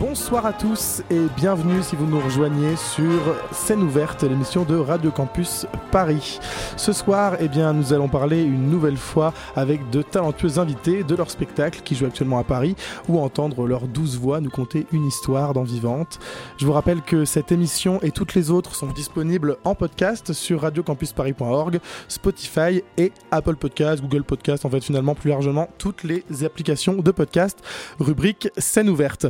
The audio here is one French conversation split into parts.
Bonsoir à tous et bienvenue si vous nous rejoignez sur Scène ouverte, l'émission de Radio Campus Paris. Ce soir, eh bien, nous allons parler une nouvelle fois avec de talentueux invités de leur spectacle qui joue actuellement à Paris ou entendre leurs douze voix nous conter une histoire dans Vivante. Je vous rappelle que cette émission et toutes les autres sont disponibles en podcast sur radiocampusparis.org, Spotify et Apple Podcast, Google Podcast, en fait finalement plus largement toutes les applications de podcast, rubrique Scène ouverte.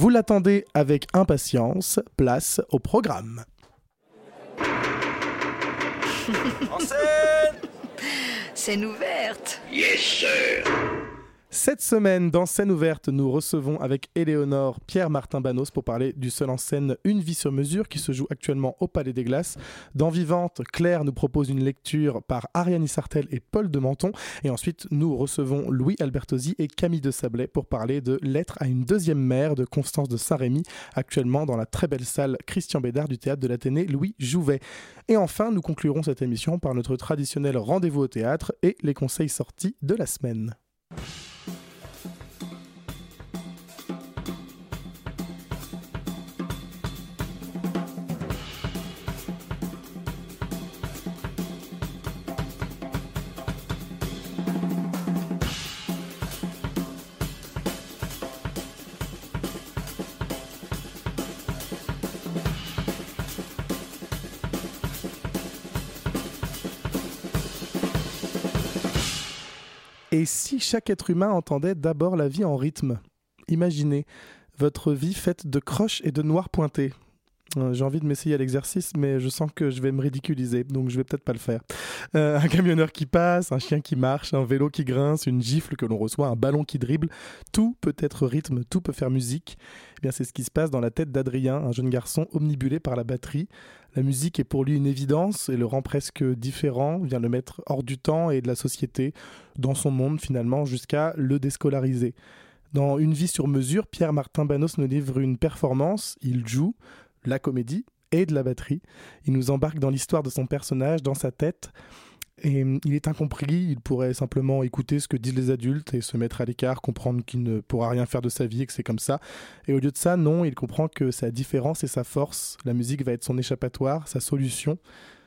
Vous l'attendez avec impatience, place au programme. Scène ouverte. Yes, sir. Cette semaine, dans Scène ouverte, nous recevons avec Éléonore Pierre-Martin Banos pour parler du seul en scène Une vie sur mesure qui se joue actuellement au Palais des Glaces. Dans Vivante, Claire nous propose une lecture par Ariane Sartel et Paul de Menton. Et ensuite, nous recevons Louis Albertosi et Camille de Sablé pour parler de Lettre à une deuxième mère de Constance de Saint-Rémy, actuellement dans la très belle salle Christian Bédard du théâtre de l'Athénée Louis Jouvet. Et enfin, nous conclurons cette émission par notre traditionnel rendez-vous au théâtre et les conseils sortis de la semaine. Et si chaque être humain entendait d'abord la vie en rythme? Imaginez votre vie faite de croches et de noirs pointés. Euh, J'ai envie de m'essayer à l'exercice, mais je sens que je vais me ridiculiser, donc je vais peut-être pas le faire. Euh, un camionneur qui passe, un chien qui marche, un vélo qui grince, une gifle que l'on reçoit, un ballon qui dribble, tout peut être rythme, tout peut faire musique. Eh bien, c'est ce qui se passe dans la tête d'Adrien, un jeune garçon omnibulé par la batterie. La musique est pour lui une évidence et le rend presque différent, vient le mettre hors du temps et de la société, dans son monde finalement, jusqu'à le déscolariser. Dans Une vie sur mesure, Pierre-Martin Banos nous livre une performance, il joue la comédie et de la batterie. Il nous embarque dans l'histoire de son personnage, dans sa tête. Et hum, il est incompris, il pourrait simplement écouter ce que disent les adultes et se mettre à l'écart, comprendre qu'il ne pourra rien faire de sa vie et que c'est comme ça. Et au lieu de ça, non, il comprend que sa différence et sa force, la musique va être son échappatoire, sa solution.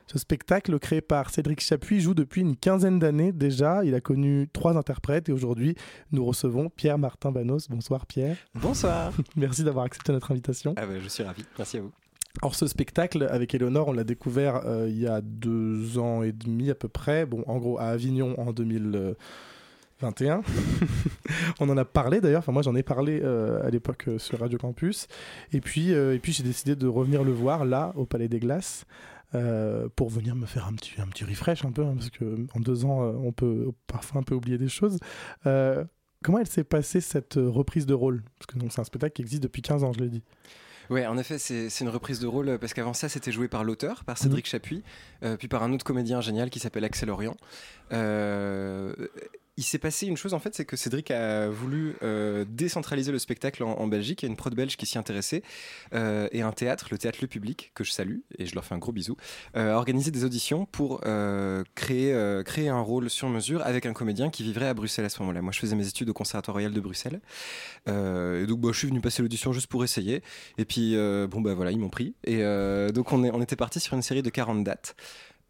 Ce spectacle, créé par Cédric Chapuis, joue depuis une quinzaine d'années déjà. Il a connu trois interprètes et aujourd'hui, nous recevons Pierre-Martin Banos. Bonsoir Pierre. Bonsoir. Merci d'avoir accepté notre invitation. Ah bah, je suis ravi. Merci à vous. Alors ce spectacle avec Eleonore, on l'a découvert euh, il y a deux ans et demi à peu près. Bon, en gros à Avignon en 2021. on en a parlé d'ailleurs. Enfin moi j'en ai parlé euh, à l'époque euh, sur Radio Campus. Et puis et puis j'ai décidé de revenir le voir là au Palais des Glaces. pour venir me faire un petit, un petit refresh un peu, hein, parce que en deux ans, on peut parfois un peu oublier des choses. Comment elle s'est passée cette reprise de rôle? Parce que c'est un spectacle qui existe depuis 15 ans, je l'ai dit. Ouais, en effet, c'est une reprise de rôle euh, parce qu'avant ça, c'était joué par l'auteur, par Cédric Chapuis, euh, puis par un autre comédien génial qui s'appelle Axel Orion. Euh, il s'est passé une chose en fait, c'est que Cédric a voulu euh, décentraliser le spectacle en, Belgique. Il y a une prod belge qui s'y intéressait euh, et un théâtre, le théâtre Le Public, que je salue et je leur fais un gros bisou, euh, a organisé des auditions pour créer, créer un rôle sur mesure avec un comédien qui vivrait à Bruxelles à ce moment-là. Moi, je faisais mes études au Conservatoire Royal de Bruxelles. Et donc, bah, je suis venu passer l'audition juste pour essayer. Et puis, bon, bah voilà, ils m'ont pris. Et donc, on, est, on était parti sur une série de 40 dates.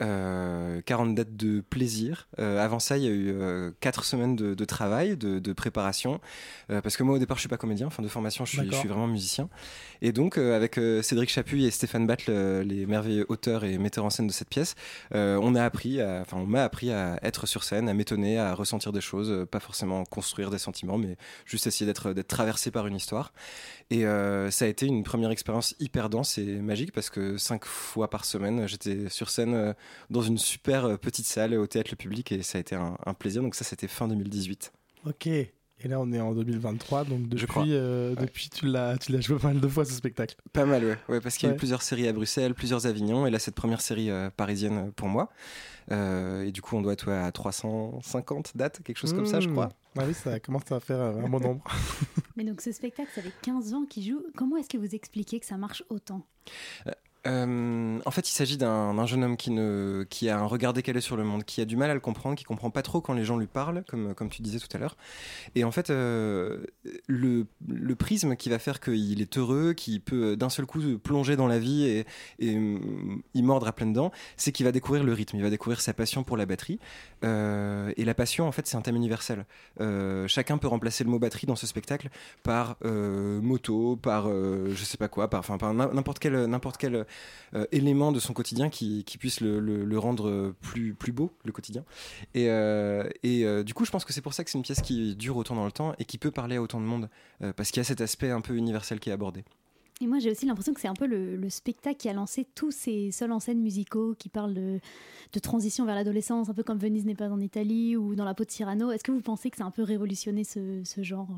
Euh, 40 dates de plaisir. Euh, avant ça, il y a eu euh, 4 semaines de, de travail, de, de préparation. Euh, parce que moi, au départ, je suis pas comédien. Enfin, de formation, je suis, je D'accord. suis vraiment musicien. Et donc, euh, avec euh, Cédric Chapuis et Stéphane Battle, euh, les merveilleux auteurs et metteurs en scène de cette pièce, euh, on a appris, enfin, on m'a appris à être sur scène, à m'étonner, à ressentir des choses, euh, pas forcément construire des sentiments, mais juste essayer d'être traversé par une histoire. Et euh, ça a été une première expérience hyper dense et magique parce que cinq fois par semaine, j'étais sur scène euh, dans une super euh, petite salle au théâtre Le Public et ça a été un, un plaisir. Donc ça, c'était fin 2018. Ok. Et là, on est en 2023, donc Je crois. depuis, euh, Ouais. depuis tu l'as tu l'as joué pas mal de fois ce spectacle. Pas mal, ouais. ouais parce qu'il y a Ouais. eu plusieurs séries à Bruxelles, plusieurs à Avignon, et là, cette première série euh, parisienne pour moi. Euh, et du coup, on doit être ouais, à 350 dates, quelque chose comme ça, je Mmh. crois. Ah oui, ça commence à faire un bon nombre. Mais donc ce spectacle, ça fait 15 ans qu'il joue. Comment est-ce que vous expliquez que ça marche autant? Euh, en fait, il s'agit d'un jeune homme qui, qui a un regard décalé sur le monde, qui a du mal à le comprendre, qui comprend pas trop quand les gens lui parlent, comme, tu disais tout à l'heure. Et en fait, euh, le, prisme qui va faire qu'il est heureux, qu'il peut d'un seul coup plonger dans la vie et, hum, y mordre à pleines dents, c'est qu'il va découvrir le rythme, il va découvrir sa passion pour la batterie. Euh, et la passion, en fait, c'est un thème universel. Euh, chacun peut remplacer le mot batterie dans ce spectacle par euh, moto, par euh, je sais pas quoi, par, par n'importe quel, n'importe quel euh, élément de son quotidien qui, qui puisse le, rendre plus, plus beau, le quotidien. Et, euh, et euh, du coup, je pense que c'est pour ça que c'est une pièce qui dure autant dans le temps et qui peut parler à autant de monde, euh, parce qu'il y a cet aspect un peu universel qui est abordé. Et moi, j'ai aussi l'impression que c'est un peu le, le spectacle qui a lancé tous ces seuls en scène musicaux qui parlent de, transition vers l'adolescence, un peu comme Venise n'est pas en Italie ou dans la peau de Cyrano. Est-ce que vous pensez que c'est un peu révolutionné ce, genre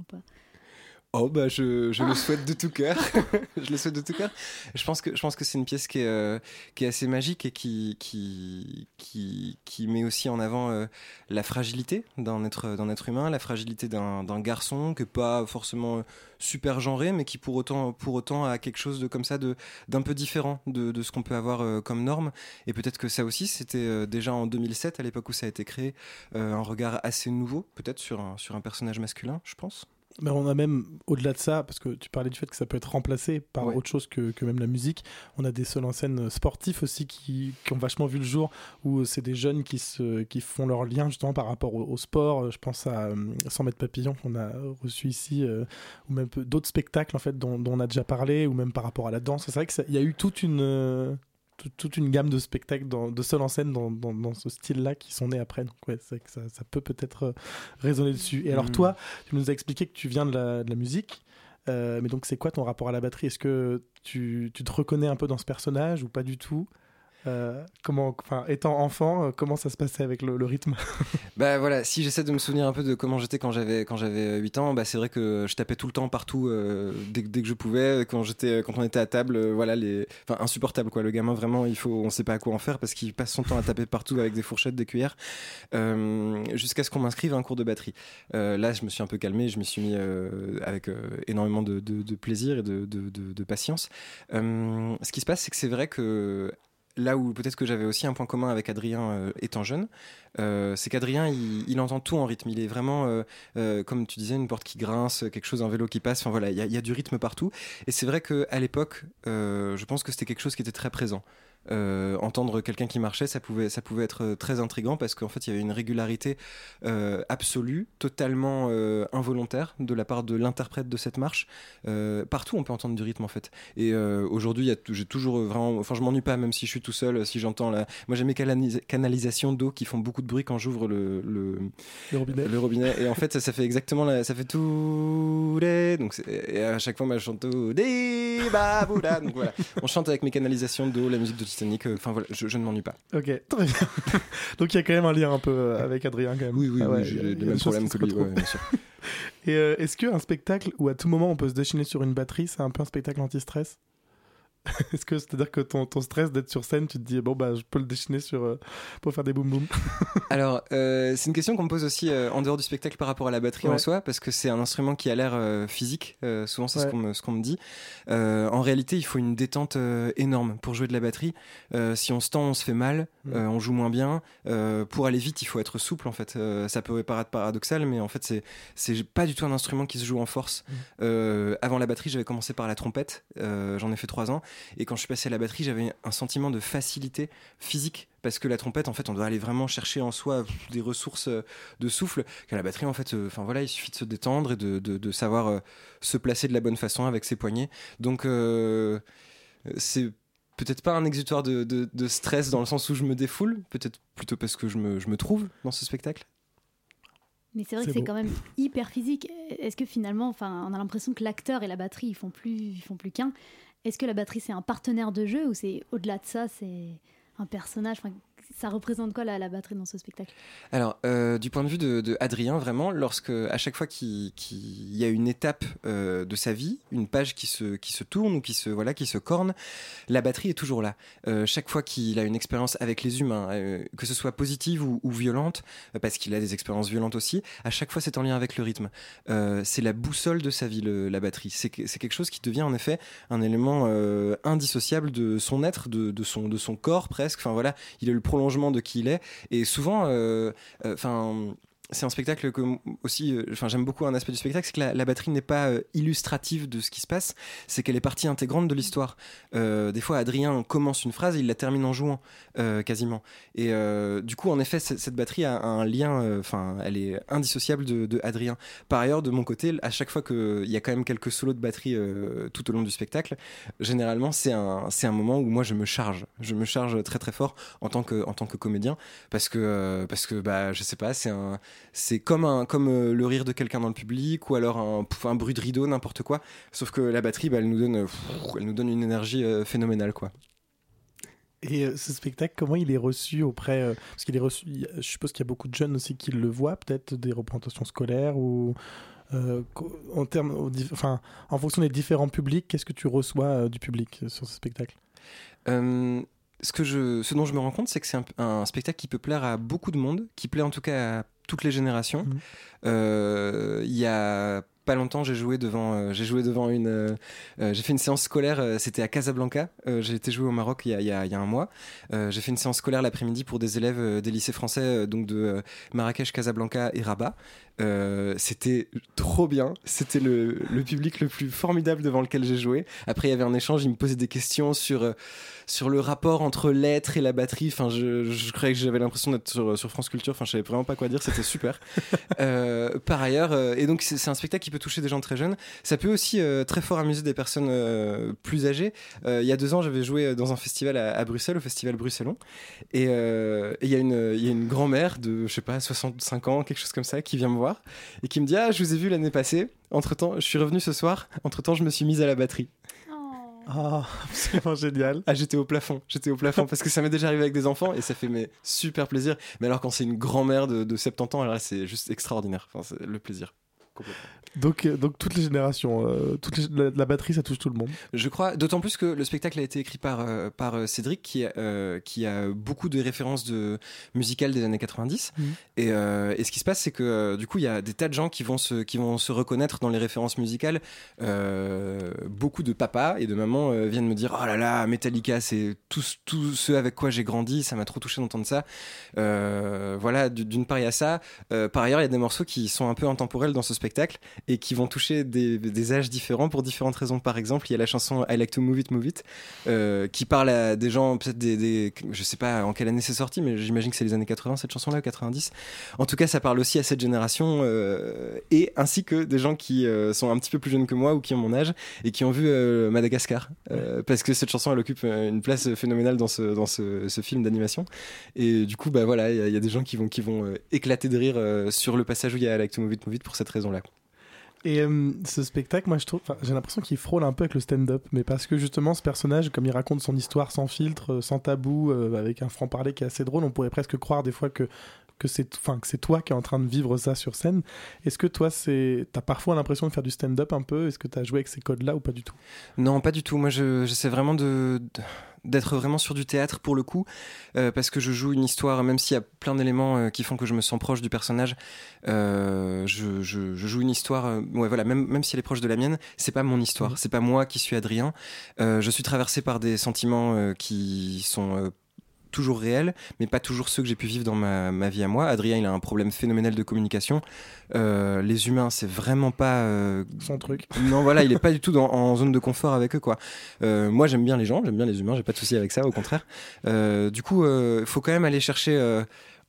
Oh bah je, je le souhaite de tout cœur. je le souhaite de tout cœur. Je pense que je pense que c'est une pièce qui est euh, qui est assez magique et qui qui qui, qui met aussi en avant euh, la fragilité d'un être d'un être humain, la fragilité d'un d'un garçon qui est pas forcément euh, super genré, mais qui pour autant pour autant a quelque chose de comme ça de d'un peu différent de, de ce qu'on peut avoir euh, comme norme. Et peut-être que ça aussi c'était déjà en 2007 à l'époque où ça a été créé un regard assez nouveau peut-être sur un sur un personnage masculin, je pense. Mais on a même, au-delà de ça, parce que tu parlais du fait que ça peut être remplacé par Ouais. autre chose que, que même la musique, on a des seuls en scène sportifs aussi qui, qui ont vachement vu le jour, où c'est des jeunes qui, se, qui font leur lien justement par rapport au, au sport. Je pense à euh, 100 mètres papillon qu'on a reçu ici, euh, ou même d'autres spectacles en fait dont, dont on a déjà parlé, ou même par rapport à la danse. C'est vrai qu'il y a eu toute une... tout- toute une gamme de spectacles dans- de seuls en scène dans, dans- dans ce style-là qui sont nés après. Donc ouais, c'est vrai que ça, ça peut peut-être euh, résonner dessus. Et alors Mhm. toi, tu nous as expliqué que tu viens de la, de la musique, euh, mais donc c'est quoi ton rapport à la batterie? Est-ce que tu, tu te reconnais un peu dans ce personnage ou pas du tout? Euh, comment, enfin, étant enfant, euh, comment ça se passait avec le, rythme Bah voilà, si j'essaie de me souvenir un peu de comment j'étais quand j'avais quand j'avais 8 ans, bah c'est vrai que je tapais tout le temps partout euh, dès, dès que je pouvais quand j'étais quand on était à table, euh, voilà les enfin insupportable quoi. Le gamin vraiment, il faut on sait pas à quoi en faire parce qu'il passe son temps à taper partout avec des fourchettes, des cuillères euh, jusqu'à ce qu'on m'inscrive à un cours de batterie. Euh, là, je me suis un peu calmé, je m'y suis mis euh, avec euh, énormément de, de- plaisir et de, de- patience. Euh, ce qui se passe, c'est que c'est vrai que là où peut-être que j'avais aussi un point commun avec Adrien euh, étant jeune, euh, c'est qu'Adrien, il, entend tout en rythme. Il est vraiment, euh, comme tu disais, une porte qui grince, quelque chose, un vélo qui passe. Enfin voilà, il y, y a du rythme partout. Et c'est vrai qu'à l'époque, je pense que c'était quelque chose qui était très présent. Euh, entendre quelqu'un qui marchait, ça pouvait, ça pouvait être euh, très intriguant parce qu'en fait, il y avait une régularité euh, absolue, totalement euh, involontaire de la part de l'interprète de cette marche. Partout, on peut entendre du rythme en fait. Et aujourd'hui, j'ai toujours vraiment, enfin, je m'ennuie pas, même si je suis tout seul, si j'entends la. Moi, j'aime mes canalisa- canalisations d'eau qui font beaucoup de bruit quand j'ouvre le, le, Le robinet le robinet. Et en fait, ça, ça fait exactement la, ça fait tout les. Donc, et à chaque fois, moi, je chante tout. Donc voilà, on chante avec mes canalisations d'eau, la musique de Titanic. Enfin voilà, je, je ne m'ennuie pas. Ok, très bien. donc il y a quand même un lien un peu euh, avec Adrien quand même. Ah ouais, il y a- il y a j'ai les mêmes problèmes que lui. retrouvent. ouais, bien sûr. Et euh, est-ce qu'un spectacle où à tout moment on peut se déchaîner sur une batterie, c'est un peu un spectacle anti-stress? Est-ce que c'est-à-dire que ton, ton stress d'être sur scène, tu te dis bon bah je peux le sur euh, pour faire des boum boum Alors, euh, c'est une question qu'on me pose aussi euh, en dehors du spectacle par rapport à la batterie Ouais. en soi, parce que c'est un instrument qui a l'air physique. souvent, c'est ce qu'on me, ce qu'on me dit. En réalité, il faut une détente énorme pour jouer de la batterie. Si on se tend, on se fait mal, Mm. on joue moins bien. Pour aller vite, il faut être souple. En fait, ça peut paraître paradoxal, mais en fait, c'est c'est pas du tout un instrument qui se joue en force. Mm. Avant la batterie, j'avais commencé par la trompette. J'en ai fait trois ans, et quand je suis passé à la batterie, j'avais un sentiment de facilité physique parce que la trompette en fait on doit aller vraiment chercher en soi des ressources euh, de souffle qu'à la batterie en fait euh, enfin voilà il suffit de se détendre et de, de- de savoir euh, se placer de la bonne façon avec ses poignets donc euh, c'est peut-être pas un exutoire de, de- de stress dans le sens où je me défoule peut-être plutôt parce que je me, je me trouve dans ce spectacle Mais c'est vrai que c'est quand même hyper physique. Est-ce que finalement, enfin, on a l'impression que l'acteur et la batterie, ils font plus, ils font plus qu'un? Est-ce que la batterie c'est un partenaire de jeu ou c'est au-delà de ça, c'est un personnage ça représente quoi la, batterie dans ce spectacle? Alors, euh, du point de vue de, Adrien, vraiment, lorsque à chaque fois qu'il y a une étape euh, de sa vie, une page qui se, qui se tourne ou qui se, voilà, qui se corne, la batterie est toujours là. Euh, chaque fois qu'il a une expérience avec les humains, que ce soit positive ou, violente, parce qu'il a des expériences violentes aussi, à chaque fois c'est en lien avec le rythme. C'est la boussole de sa vie, la batterie. C'est que- c'est quelque chose qui devient en effet un élément indissociable de son être, de, de son, de son corps presque. Enfin voilà, il est le prolongement de qui il est. Et souvent, euh, euh, enfin. C'est un spectacle que aussi, euh, enfin j'aime beaucoup un aspect du spectacle, c'est que la, batterie n'est pas euh, illustrative de ce qui se passe, c'est qu'elle est partie intégrante de l'histoire. Euh, des fois, Adrien commence une phrase et il la termine en jouant quasiment. Et du coup, en effet, cette batterie a un lien, enfin, elle est indissociable de, Adrien. Par ailleurs, de mon côté, à chaque fois qu'il y a quand même quelques solos de batterie tout au long du spectacle, généralement, c'est un, c'est un moment où moi je me charge. Je me charge très très fort en tant que, en tant que comédien parce que, parce que bah, je sais pas, c'est un, c'est comme, un, comme euh, le rire de quelqu'un dans le public ou alors un, bruit de rideau, n'importe quoi. Sauf que la batterie, bah, elle, nous donne, pff, elle nous donne une énergie euh, phénoménale. Quoi. Et euh, ce spectacle, comment il est reçu auprès euh, Parce qu'il est reçu, je suppose qu'il y a beaucoup de jeunes aussi qui le voient, peut-être des représentations scolaires ou. euh, en, termes, enfin, en fonction des différents publics, qu'est-ce que tu reçois euh, du public euh, sur ce spectacle? Euh, ce, que je, ce dont je me rends compte, c'est que c'est un, un spectacle qui peut plaire à beaucoup de monde, qui plaît en tout cas à toutes les générations. Mhm. Euh, Il y a pas longtemps, j'ai joué devant, euh, j'ai joué devant une, euh, euh, j'ai fait une séance scolaire. C'était à Casablanca. J'ai été joué au Maroc il y a, il y a- il y a un mois. J'ai fait une séance scolaire l'après-midi pour des élèves des lycées français, donc de Marrakech, Casablanca et Rabat. Euh, C'était trop bien. C'était le, le public le plus formidable devant lequel j'ai joué. Après, il y avait un échange. Ils me posaient des questions sur euh, sur le rapport entre l'être et la batterie. Enfin, je, je croyais que j'avais l'impression d'être sur, sur France Culture. Enfin, je savais vraiment pas quoi dire. C'était super. Euh, par ailleurs, euh, et donc c'est un spectacle qui peut toucher des gens très jeunes. Ça peut aussi très fort amuser des personnes plus âgées. Il y a deux ans, j'avais joué dans un festival à, à Bruxelles, au festival Bruxellon, et il y a une il y a une grand-mère de je sais pas 65 ans, quelque chose comme ça, qui vient me voir et qui me dit ah je vous ai vu l'année passée. Entre temps, je suis revenu ce soir. Entre temps, je me suis mise à la batterie. Oh. Ah, absolument génial. Ah, j'étais au plafond, j'étais au plafond parce que ça m'est déjà arrivé avec des enfants et ça fait mais, super plaisir. Mais alors quand c'est une grand-mère de, de 70 ans, alors là c'est juste extraordinaire. Enfin, c'est le plaisir. Donc, euh, donc toutes les générations, euh, toutes les- la, la batterie, ça touche tout le monde. Je crois, d'autant plus que le spectacle a été écrit par, euh, par euh, Cédric qui, euh, qui a beaucoup de références de musicales des années 90. Mhm. Et, euh, et ce qui se passe, c'est que du coup, il y a des tas de gens qui vont se, qui vont se reconnaître dans les références musicales. Beaucoup de papas et de mamans viennent me dire Oh là là, Metallica, c'est tout, tout ce avec quoi j'ai grandi, ça m'a trop touché d'entendre ça. Voilà, d'une part, il y a ça. Par ailleurs, il y a des morceaux qui sont un peu intemporels dans ce spectacle et qui vont toucher des, des âges différents pour différentes raisons. Par exemple, il y a la chanson I Like to Move It, Move It, euh, qui parle à des gens, peut-être des, des- Je sais pas en quelle année c'est sorti, mais j'imagine que c'est les années 80, cette chanson-là, ou 90. En tout cas, ça parle aussi à cette génération euh, et ainsi que des gens qui euh, sont un petit peu plus jeunes que moi ou qui ont mon âge et qui ont vu Madagascar. Parce que cette chanson, elle occupe une place phénoménale dans ce, dans ce, ce film d'animation. Et du coup, bah voilà, il y, a- il y a des gens qui vont, qui vont éclater de rire sur le passage où il y a I Like to Move It, Move It pour cette raison-là. Et euh, ce spectacle, moi, je trouve, j'ai l'impression qu'il frôle un peu avec le stand-up, mais parce que justement, ce personnage, comme il raconte son histoire sans filtre, euh, sans tabou, euh, avec un franc-parler qui est assez drôle, on pourrait presque croire des fois que que c'est, enfin, que c'est toi qui es en train de vivre ça sur scène. Est-ce que toi, c'est, t'as parfois l'impression de faire du stand-up un peu? Est-ce que t'as joué avec ces codes-là ou pas du tout? Non, pas du tout. Moi, je- j'essaie vraiment de- d'être vraiment sur du théâtre pour le coup, euh, parce que je joue une histoire, même s'il y a plein d'éléments euh, qui font que je me sens proche du personnage, euh, je, je- je joue une histoire, ouais, voilà, même, même si elle est proche de la mienne, c'est pas mon histoire, Mhm. c'est pas moi qui suis Adrien. Je suis traversé par des sentiments qui sont toujours réels, mais pas toujours ceux que j'ai pu vivre dans ma, ma vie à moi. Adrien, il a un problème phénoménal de communication. Euh, les humains, c'est vraiment pas euh, Son truc. non, voilà, il est pas du tout dans, en zone de confort avec eux, quoi. Euh, moi, j'aime bien les gens, j'aime bien les humains, j'ai pas de souci avec ça, au contraire. Du coup, il faut quand même aller chercher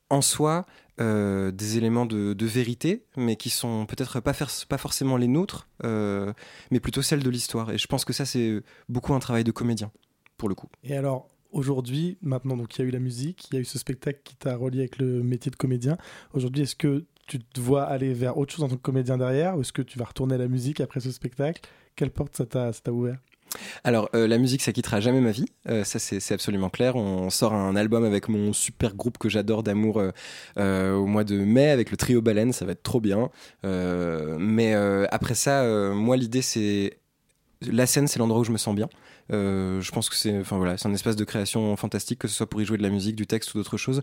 en soi euh, des éléments de, de vérité, mais qui sont peut-être pas, faire- pas forcément les nôtres, euh, mais plutôt celles de l'histoire. Et je pense que ça, c'est beaucoup un travail de comédien, pour le coup. Et alors, aujourd'hui, maintenant, donc il y a eu la musique, il y a eu ce spectacle qui t'a relié avec le métier de comédien. Aujourd'hui, est-ce que tu te vois aller vers autre chose en tant que comédien derrière ou est-ce que tu vas retourner à la musique après ce spectacle? Quelle porte ça t'a, ouvert? Alors, euh, la musique, ça quittera jamais ma vie. Euh, ça, c'est absolument clair. On sort un album avec mon super groupe que j'adore d'amour euh, au mois de mai avec le trio Baleine. Ça va être trop bien. Mais après ça, moi, l'idée, c'est. La scène, c'est l'endroit où je me sens bien. Euh, je pense que c'est, enfin voilà, c'est un espace de création fantastique, que ce soit pour y jouer de la musique, du texte ou d'autres choses.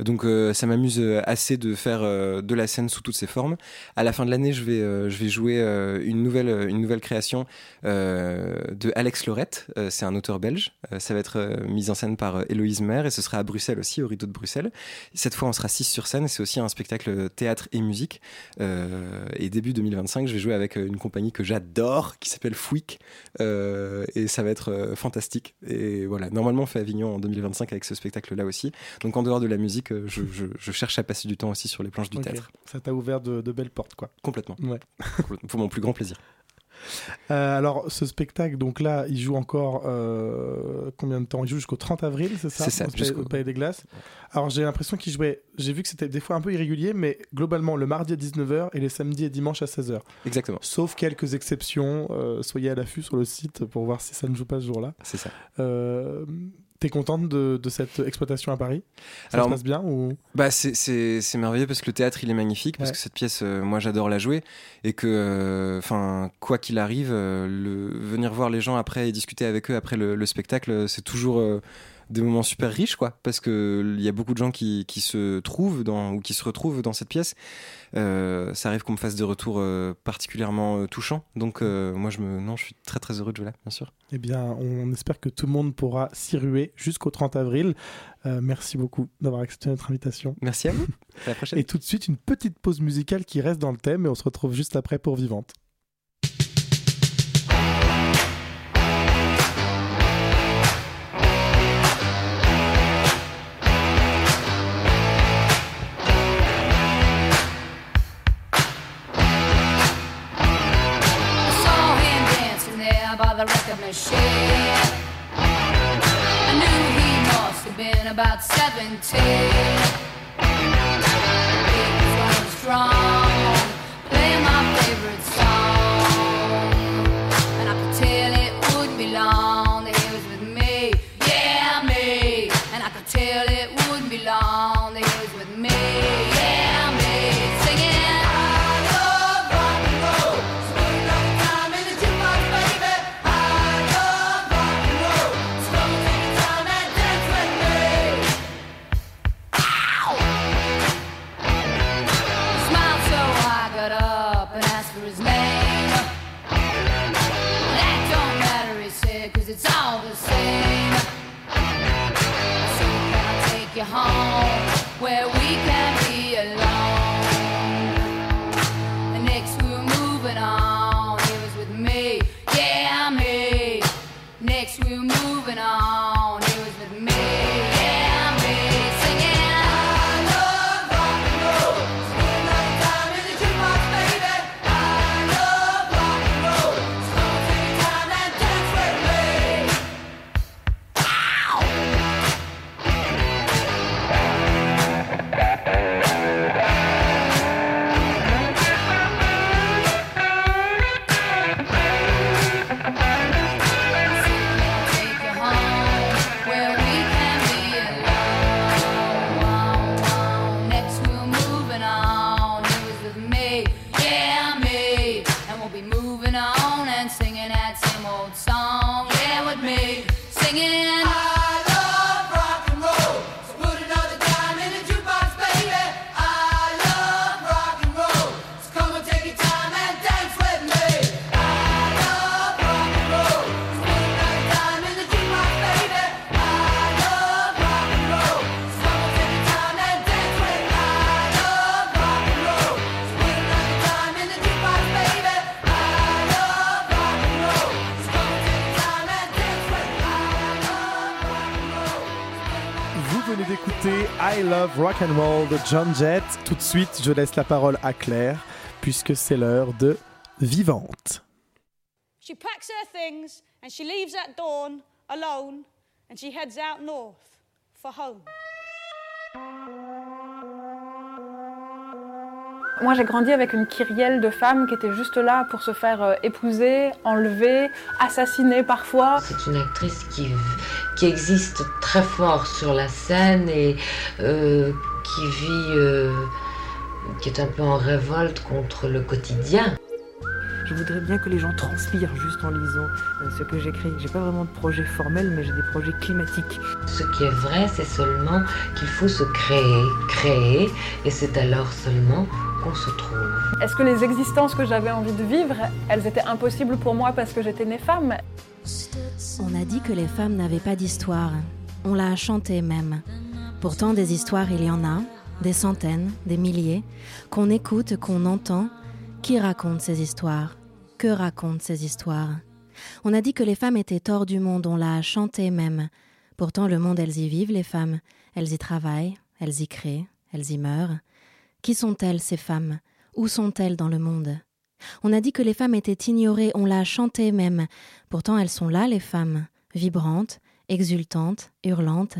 Donc euh, ça m'amuse euh, assez de faire de la scène sous toutes ses formes. À la fin de l'année, je vais, je vais jouer une nouvelle, une nouvelle création de Alex Lorette. C'est un auteur belge. Ça va être mise en scène par Héloïse Maire et ce sera à Bruxelles aussi, au Rideau de Bruxelles. Cette fois, on sera six sur scène c'est aussi un spectacle théâtre et musique. Et début 2025, je vais jouer avec une compagnie que j'adore qui s'appelle Fouic et ça va être euh, fantastique. Et voilà, normalement, on fait Avignon en 2025 avec ce spectacle-là aussi. Donc en dehors de la musique, euh, je, je- je cherche à passer du temps aussi sur les planches du théâtre. Ça t'a ouvert de, de belles portes, quoi. Complètement. Ouais. Complètement. Pour mon plus grand plaisir. Euh, alors, ce spectacle, donc là, il joue encore euh, combien de temps? Il joue jusqu'au 30 avril, c'est ça? C'est ça, jusqu'au- Au Palais des Glaces. Alors, j'ai l'impression qu'il jouait. J'ai vu que c'était des fois un peu irrégulier, mais globalement, le mardi à 19h et les samedis et dimanches à 16h. Exactement. Sauf quelques exceptions. euh, soyez à l'affût sur le site pour voir si ça ne joue pas ce jour-là. C'est ça. Euh, T'es contente de, de cette exploitation à Paris? Ça Alors, se passe bien ou... Bah c'est- c'est c'est merveilleux parce que le théâtre il est magnifique parce Ouais. que cette pièce euh, moi j'adore la jouer et que enfin quoi qu'il arrive euh, le venir voir les gens après et discuter avec eux après le, le spectacle euh, c'est toujours euh, des moments super riches quoi parce que il y a beaucoup de gens qui, qui se trouvent dans ou qui se retrouvent dans cette pièce Euh, ça arrive qu'on me fasse des retours euh, particulièrement euh, touchants donc moi je me non je suis très très heureux de jouer là bien sûr Eh bien, on espère que tout le monde pourra s'y ruer jusqu'au 30 avril. Merci beaucoup d'avoir accepté notre invitation. merci à vous à la prochaine Et tout de suite, une petite pause musicale qui reste dans le thème et on se retrouve juste après pour Vivante. and to? Rock and Roll de John Jett. Tout de suite, je laisse la parole à Claire puisque c'est l'heure de Vivante. She packs her things and she leaves at dawn alone and she heads out north for home. Moi, j'ai grandi avec une kyrielle de femmes qui étaient juste là pour se faire euh, épouser, enlever, assassiner parfois. C'est une actrice qui, qui existe très fort sur la scène et euh, qui vit, euh, qui est un peu en révolte contre le quotidien. Je voudrais bien que les gens transpirent juste en lisant ce que j'écris. J'ai pas vraiment de projet formel, mais j'ai des projets climatiques. Ce qui est vrai, c'est seulement qu'il faut se créer, créer, et c'est alors seulement qu'on se trouve. Est-ce que les existences que j'avais envie de vivre, elles étaient impossibles pour moi parce que j'étais née femme? On a dit que les femmes n'avaient pas d'histoire. On l'a chanté même. Pourtant, des histoires, il y en a, des centaines, des milliers, qu'on écoute, qu'on entend. Qui raconte ces histoires? Que racontent ces histoires? On a dit que les femmes étaient hors du monde, on l'a chanté même. Pourtant, le monde, elles y vivent, les femmes. Elles y travaillent, elles y créent, elles y meurent. Qui sont-elles, ces femmes? Où sont-elles dans le monde? On a dit que les femmes étaient ignorées, on l'a chanté même. Pourtant, elles sont là, les femmes, vibrantes, exultantes, hurlantes.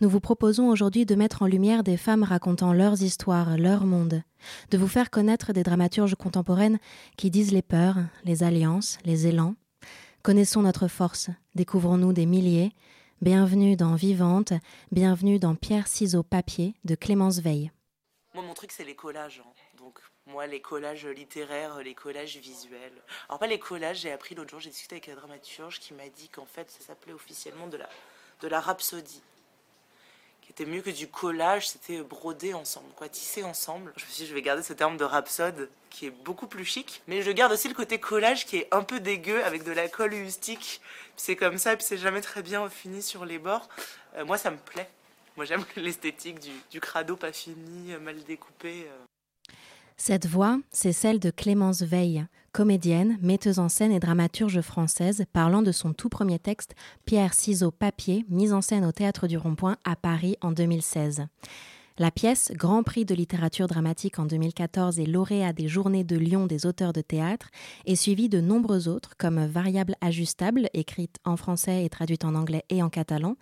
Nous vous proposons aujourd'hui de mettre en lumière des femmes racontant leurs histoires, leur monde, de vous faire connaître des dramaturges contemporaines qui disent les peurs, les alliances, les élans. Connaissons notre force, découvrons-nous des milliers. Bienvenue dans Vivante, bienvenue dans Pierre, ciseaux, papier de Clémence Veil. Mon truc, c'est les collages. hein. Donc, moi, les collages littéraires, les collages visuels. Alors, pas les collages, j'ai appris l'autre jour, j'ai discuté avec un dramaturge qui m'a dit qu'en fait, ça s'appelait officiellement de la, de la rhapsodie. Qui était mieux que du collage, c'était brodé ensemble, quoi, tissé ensemble. Je me suis dit, je vais garder ce terme de rhapsode qui est beaucoup plus chic. Mais je garde aussi le côté collage qui est un peu dégueu avec de la colle ustique. Puis c'est comme ça, puis c'est jamais très bien fini sur les bords. Euh, moi, ça me plaît. Moi, j'aime l'esthétique du, crado pas fini, euh, mal découpé. euh. Cette voix, c'est celle de Clémence Veil, comédienne, metteuse en scène et dramaturge française, parlant de son tout premier texte, Pierre, ciseaux, papier, mise en scène au Théâtre du Rond-Point à Paris en 2016. La pièce, Grand Prix de littérature dramatique en 2014 et lauréat des Journées de Lyon des auteurs de théâtre, est suivie de nombreux autres comme Variable ajustable, écrite en français et traduite en anglais et en catalan,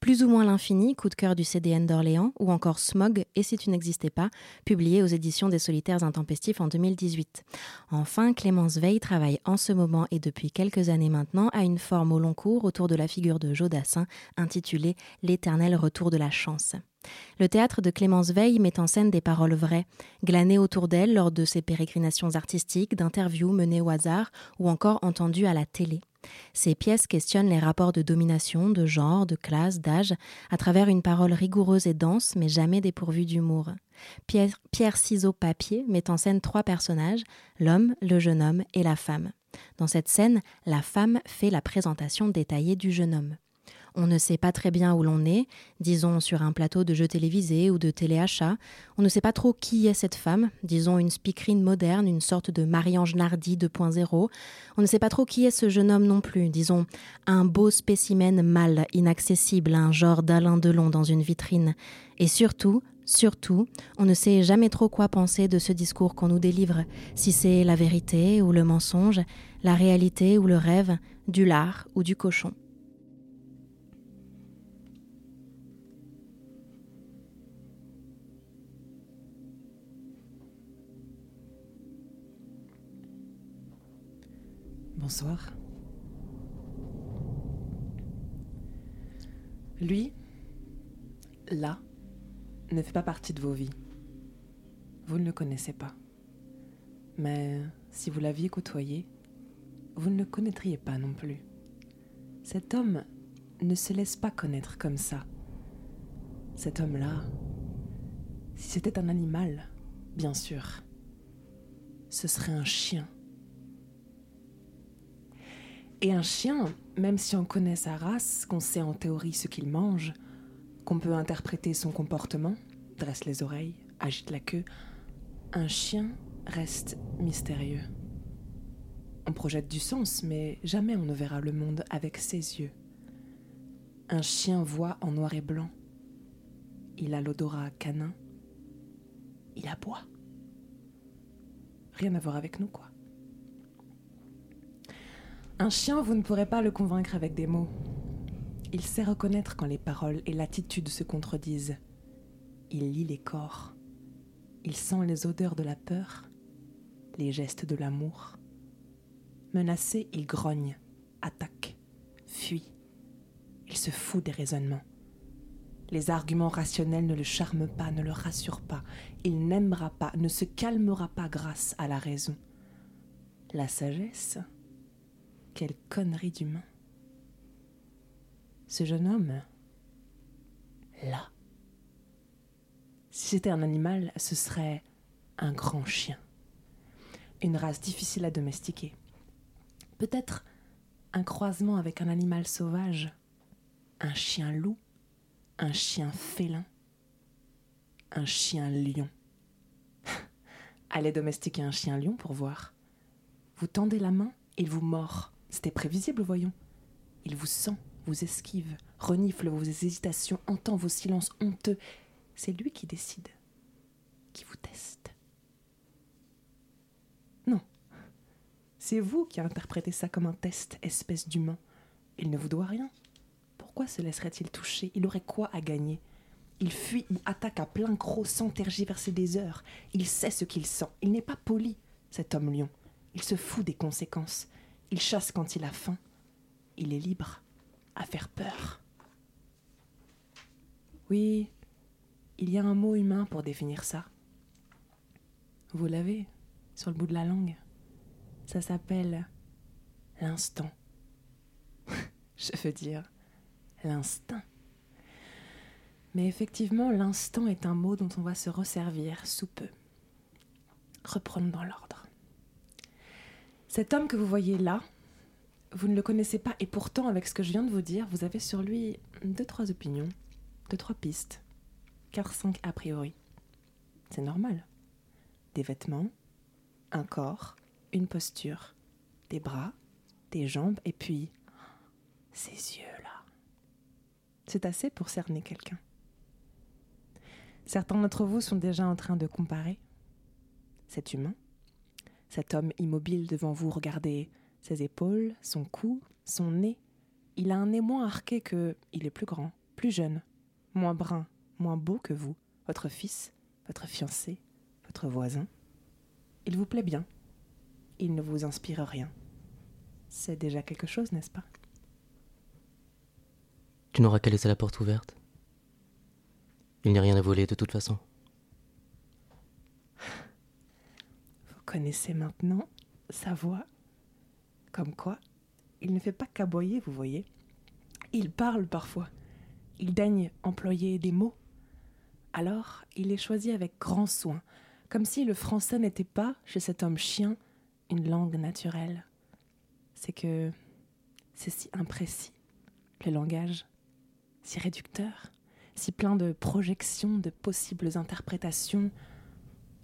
Plus ou moins l'infini, coup de cœur du CDN d'Orléans, ou encore Smog, et si tu n'existais pas, publié aux éditions des Solitaires Intempestifs en 2018. Enfin, Clémence Veil travaille en ce moment et depuis quelques années maintenant à une forme au long cours autour de la figure de Jodassin intitulée L'éternel retour de la chance. Le théâtre de Clémence Veil met en scène des paroles vraies, glanées autour d'elle lors de ses pérégrinations artistiques, d'interviews menées au hasard ou encore entendues à la télé. Ces pièces questionnent les rapports de domination, de genre, de classe, d'âge, à travers une parole rigoureuse et dense, mais jamais dépourvue d'humour. Pierre, Pierre Ciseaux Papier met en scène trois personnages, l'homme, le jeune homme et la femme. Dans cette scène, la femme fait la présentation détaillée du jeune homme. On ne sait pas très bien où l'on est, disons sur un plateau de jeux télévisés ou de téléachat. On ne sait pas trop qui est cette femme, disons une speakerine moderne, une sorte de Marie-Ange Nardi 2.0. On ne sait pas trop qui est ce jeune homme non plus, disons un beau spécimen mâle, inaccessible, un genre d'Alain Delon dans une vitrine. Et surtout, Surtout, on ne sait jamais trop quoi penser de ce discours qu'on nous délivre, si c'est la vérité ou le mensonge, la réalité ou le rêve, du lard ou du cochon. Bonsoir. Lui, là, ne fait pas partie de vos vies. Vous ne le connaissez pas. Mais si vous l'aviez côtoyé, vous ne le connaîtriez pas non plus. Cet homme ne se laisse pas connaître comme ça. Cet homme-là, si c'était un animal, bien sûr, ce serait un chien. Et un chien, même si on connaît sa race, qu'on sait en théorie ce qu'il mange, qu'on peut interpréter son comportement, dresse les oreilles, agite la queue, un chien reste mystérieux. On projette du sens, mais jamais on ne verra le monde avec ses yeux. Un chien voit en noir et blanc. Il a l'odorat canin. Il aboie. Rien à voir avec nous, quoi. Un chien, vous ne pourrez pas le convaincre avec des mots. Il sait reconnaître quand les paroles et l'attitude se contredisent. Il lit les corps. Il sent les odeurs de la peur, les gestes de l'amour. Menacé, il grogne, attaque, fuit. Il se fout des raisonnements. Les arguments rationnels ne le charment pas, ne le rassurent pas. Il n'aimera pas, ne se calmera pas grâce à la raison. La sagesse Quelle connerie d'humain. Ce jeune homme, là, si c'était un animal, ce serait un grand chien. Une race difficile à domestiquer. Peut-être un croisement avec un animal sauvage, un chien loup, un chien félin, un chien lion. Allez domestiquer un chien lion pour voir. Vous tendez la main, il vous mord. C'était prévisible, voyons. Il vous sent, vous esquive, renifle vos hésitations, entend vos silences honteux. C'est lui qui décide, qui vous teste. Non, c'est vous qui interprétez ça comme un test, espèce d'humain. Il ne vous doit rien. Pourquoi se laisserait-il toucher? Il aurait quoi à gagner? Il fuit ou attaque à plein croc sans tergiverser des heures. Il sait ce qu'il sent. Il n'est pas poli, cet homme lion. Il se fout des conséquences. Il chasse quand il a faim. Il est libre à faire peur. Oui, il y a un mot humain pour définir ça. Vous l'avez sur le bout de la langue. Ça s'appelle l'instant. Je veux dire, l'instinct. Mais effectivement, l'instant est un mot dont on va se resservir sous peu. Reprenons dans l'ordre. Cet homme que vous voyez là, vous ne le connaissez pas et pourtant, avec ce que je viens de vous dire, vous avez sur lui deux, trois opinions, deux, trois pistes, quatre, cinq a priori. C'est normal. Des vêtements, un corps, une posture, des bras, des jambes et puis ses yeux-là. C'est assez pour cerner quelqu'un. Certains d'entre vous sont déjà en train de comparer cet humain, cet homme immobile devant vous, regardez ses épaules, son cou, son nez. Il a un nez moins arqué que. Il est plus grand, plus jeune, moins brun, moins beau que vous, votre fils, votre fiancé, votre voisin. Il vous plaît bien. Il ne vous inspire rien. C'est déjà quelque chose, n'est-ce pas? Tu n'auras qu'à laisser la porte ouverte. Il n'y a rien à voler de toute façon. Connaissez maintenant sa voix. Comme quoi, il ne fait pas qu'aboyer, vous voyez. Il parle parfois. Il daigne employer des mots. Alors, il les choisit avec grand soin, comme si le français n'était pas, chez cet homme chien, une langue naturelle. C'est que c'est si imprécis, le langage, si réducteur, si plein de projections, de possibles interprétations,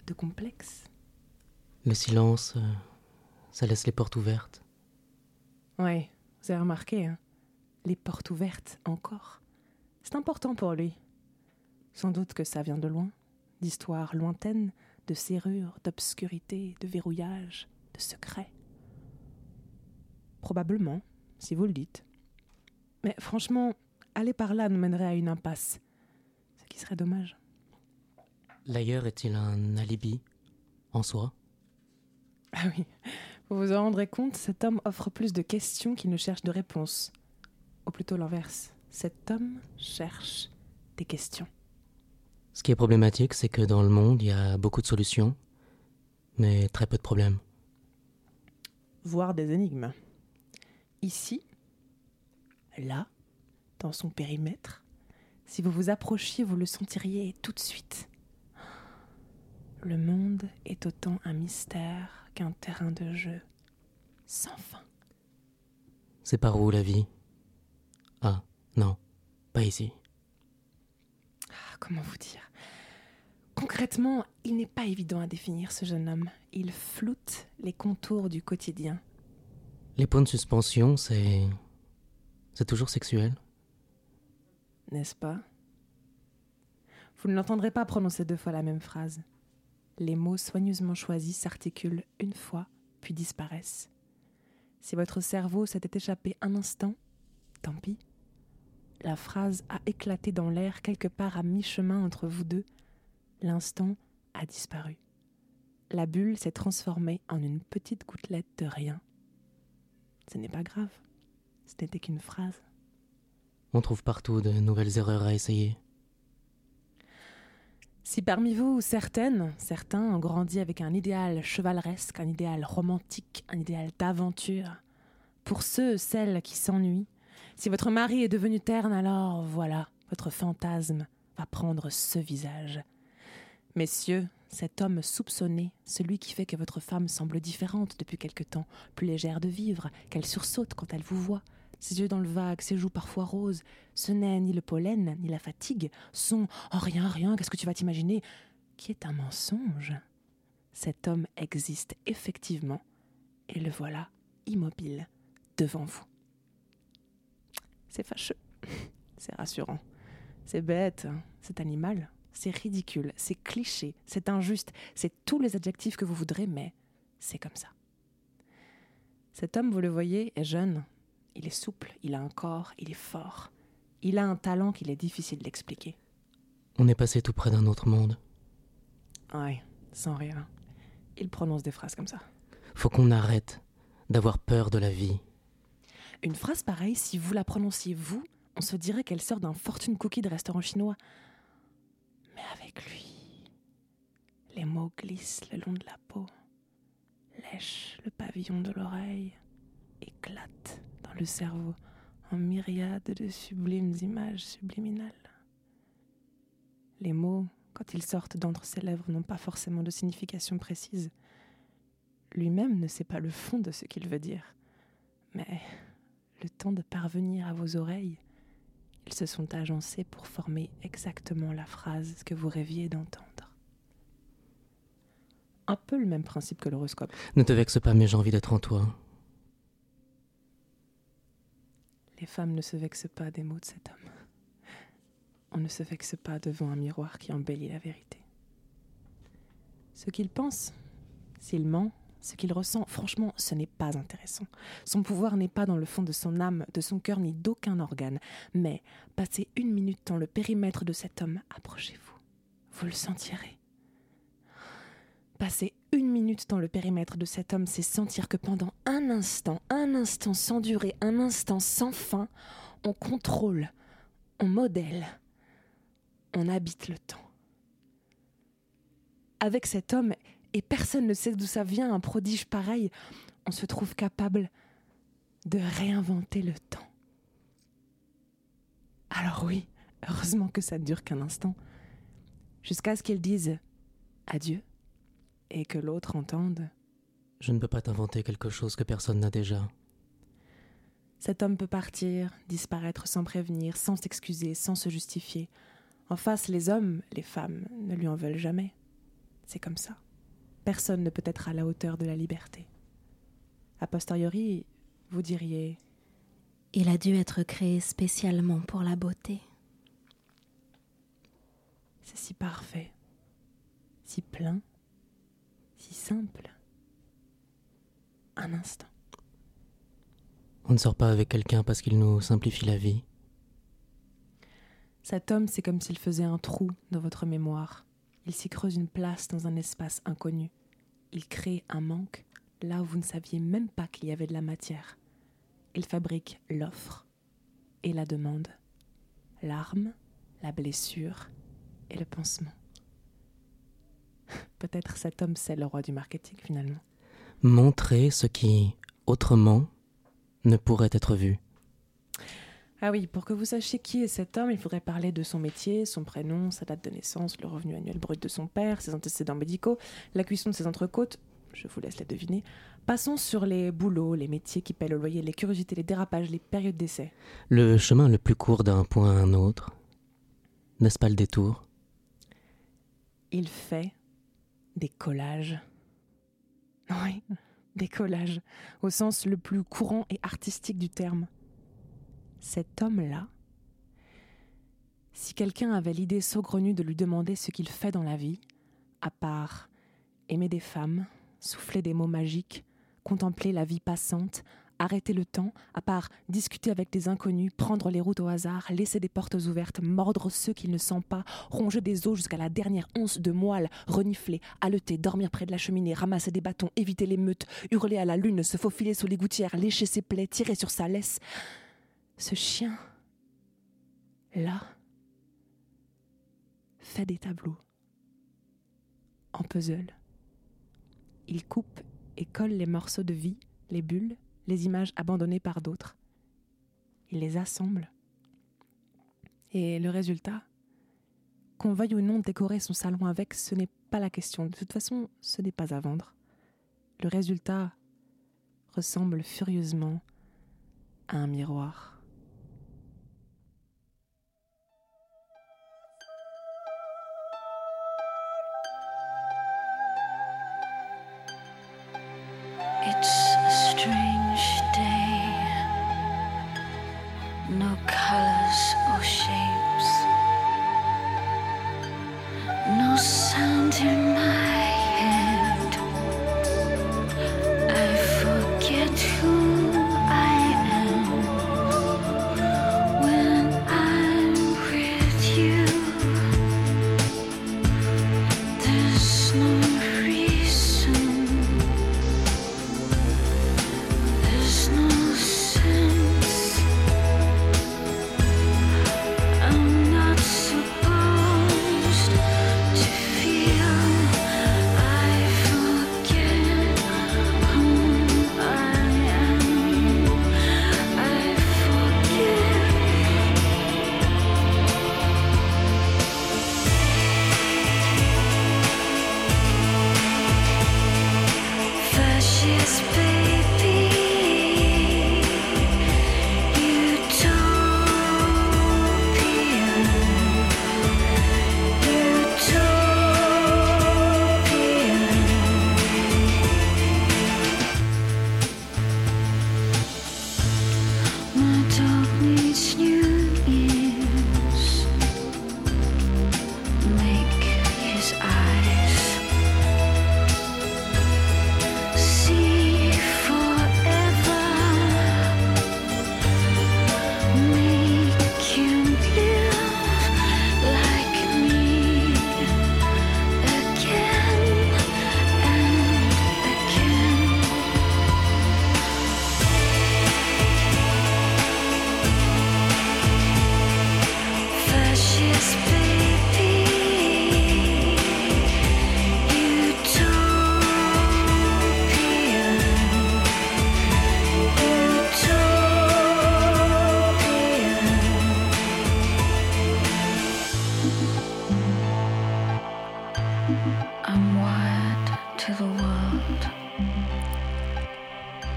de complexes. Le silence, euh, ça laisse les portes ouvertes. Ouais, vous avez remarqué, hein les portes ouvertes encore. C'est important pour lui. Sans doute que ça vient de loin, d'histoires lointaines, de serrures, d'obscurité, de verrouillage, de secrets. Probablement, si vous le dites. Mais franchement, aller par là nous mènerait à une impasse. Ce qui serait dommage. L'ailleurs est-il un alibi en soi? Ah oui, vous vous en rendrez compte, cet homme offre plus de questions qu'il ne cherche de réponses. Ou plutôt l'inverse. Cet homme cherche des questions. Ce qui est problématique, c'est que dans le monde, il y a beaucoup de solutions, mais très peu de problèmes. Voire des énigmes. Ici, là, dans son périmètre, si vous vous approchiez, vous le sentiriez tout de suite. Le monde est autant un mystère qu'un terrain de jeu sans fin. C'est par où la vie? Ah, non, pas ici. Ah, comment vous dire? Concrètement, il n'est pas évident à définir ce jeune homme. Il floute les contours du quotidien. Les points de suspension, c'est. C'est toujours sexuel? N'est-ce pas? Vous ne l'entendrez pas prononcer deux fois la même phrase. Les mots soigneusement choisis s'articulent une fois, puis disparaissent. Si votre cerveau s'était échappé un instant, tant pis. La phrase a éclaté dans l'air quelque part à mi-chemin entre vous deux. L'instant a disparu. La bulle s'est transformée en une petite gouttelette de rien. Ce n'est pas grave. Ce n'était qu'une phrase. On trouve partout de nouvelles erreurs à essayer. Si parmi vous, certaines, certains ont grandi avec un idéal chevaleresque, un idéal romantique, un idéal d'aventure, pour ceux, celles qui s'ennuient, si votre mari est devenu terne, alors voilà, votre fantasme va prendre ce visage. Messieurs, cet homme soupçonné, celui qui fait que votre femme semble différente depuis quelque temps, plus légère de vivre, qu'elle sursaute quand elle vous voit, ses yeux dans le vague, ses joues parfois roses, ce n'est ni le pollen, ni la fatigue, son Oh rien, rien, qu'est-ce que tu vas t'imaginer? Qui est un mensonge? Cet homme existe effectivement, et le voilà immobile devant vous. C'est fâcheux, c'est rassurant, c'est bête, c'est animal, c'est ridicule, c'est cliché, c'est injuste, c'est tous les adjectifs que vous voudrez, mais c'est comme ça. Cet homme, vous le voyez, est jeune, il est souple, il a un corps, il est fort. Il a un talent qu'il est difficile d'expliquer. On est passé tout près d'un autre monde. Ouais, sans rire. Il prononce des phrases comme ça. Faut qu'on arrête d'avoir peur de la vie. Une phrase pareille, si vous la prononciez vous, on se dirait qu'elle sort d'un fortune cookie de restaurant chinois. Mais avec lui, les mots glissent le long de la peau, lèchent le pavillon de l'oreille, éclatent le cerveau en myriades de sublimes images subliminales. Les mots, quand ils sortent d'entre ses lèvres, n'ont pas forcément de signification précise. Lui-même ne sait pas le fond de ce qu'il veut dire. Mais le temps de parvenir à vos oreilles, ils se sont agencés pour former exactement la phrase que vous rêviez d'entendre. Un peu le même principe que l'horoscope. Ne te vexe pas, mais j'ai envie d'être en toi. Les femmes ne se vexent pas des mots de cet homme. On ne se vexe pas devant un miroir qui embellit la vérité. Ce qu'il pense, s'il ment, ce qu'il ressent, franchement, ce n'est pas intéressant. Son pouvoir n'est pas dans le fond de son âme, de son cœur, ni d'aucun organe. Mais passez une minute dans le périmètre de cet homme, approchez-vous. Vous le sentirez. Passer une minute dans le périmètre de cet homme, c'est sentir que pendant un instant, un instant sans durée, un instant sans fin, on contrôle, on modèle, on habite le temps. Avec cet homme, et personne ne sait d'où ça vient, un prodige pareil, on se trouve capable de réinventer le temps. Alors oui, heureusement que ça ne dure qu'un instant, jusqu'à ce qu'il dise adieu et que l'autre entende Je ne peux pas t'inventer quelque chose que personne n'a déjà. Cet homme peut partir, disparaître sans prévenir, sans s'excuser, sans se justifier. En face, les hommes, les femmes, ne lui en veulent jamais. C'est comme ça. Personne ne peut être à la hauteur de la liberté. A posteriori, vous diriez Il a dû être créé spécialement pour la beauté. C'est si parfait, si plein, si simple. Un instant. On ne sort pas avec quelqu'un parce qu'il nous simplifie la vie. Cet homme, c'est comme s'il faisait un trou dans votre mémoire. Il s'y creuse une place dans un espace inconnu. Il crée un manque là où vous ne saviez même pas qu'il y avait de la matière. Il fabrique l'offre et la demande, l'arme, la blessure et le pansement. Peut-être cet homme, c'est le roi du marketing finalement. Montrer ce qui, autrement, ne pourrait être vu. Ah oui, pour que vous sachiez qui est cet homme, il faudrait parler de son métier, son prénom, sa date de naissance, le revenu annuel brut de son père, ses antécédents médicaux, la cuisson de ses entrecôtes. Je vous laisse les deviner. Passons sur les boulots, les métiers qui paient le loyer, les curiosités, les dérapages, les périodes d'essai. Le chemin le plus court d'un point à un autre. N'est-ce pas le détour? Il fait des collages. Oui, des collages, au sens le plus courant et artistique du terme. Cet homme-là, si quelqu'un avait l'idée saugrenue de lui demander ce qu'il fait dans la vie, à part aimer des femmes, souffler des mots magiques, contempler la vie passante, arrêter le temps, à part discuter avec des inconnus, prendre les routes au hasard, laisser des portes ouvertes, mordre ceux qu'il ne sent pas, ronger des os jusqu'à la dernière once de moelle, renifler, haleter, dormir près de la cheminée, ramasser des bâtons, éviter les meutes, hurler à la lune, se faufiler sous les gouttières, lécher ses plaies, tirer sur sa laisse. Ce chien, là, fait des tableaux en puzzle. Il coupe et colle les morceaux de vie, les bulles, les images abandonnées par d'autres. Il les assemble. Et le résultat Qu'on veuille ou non décorer son salon avec, ce n'est pas la question. De toute façon, ce n'est pas à vendre. Le résultat ressemble furieusement à un miroir.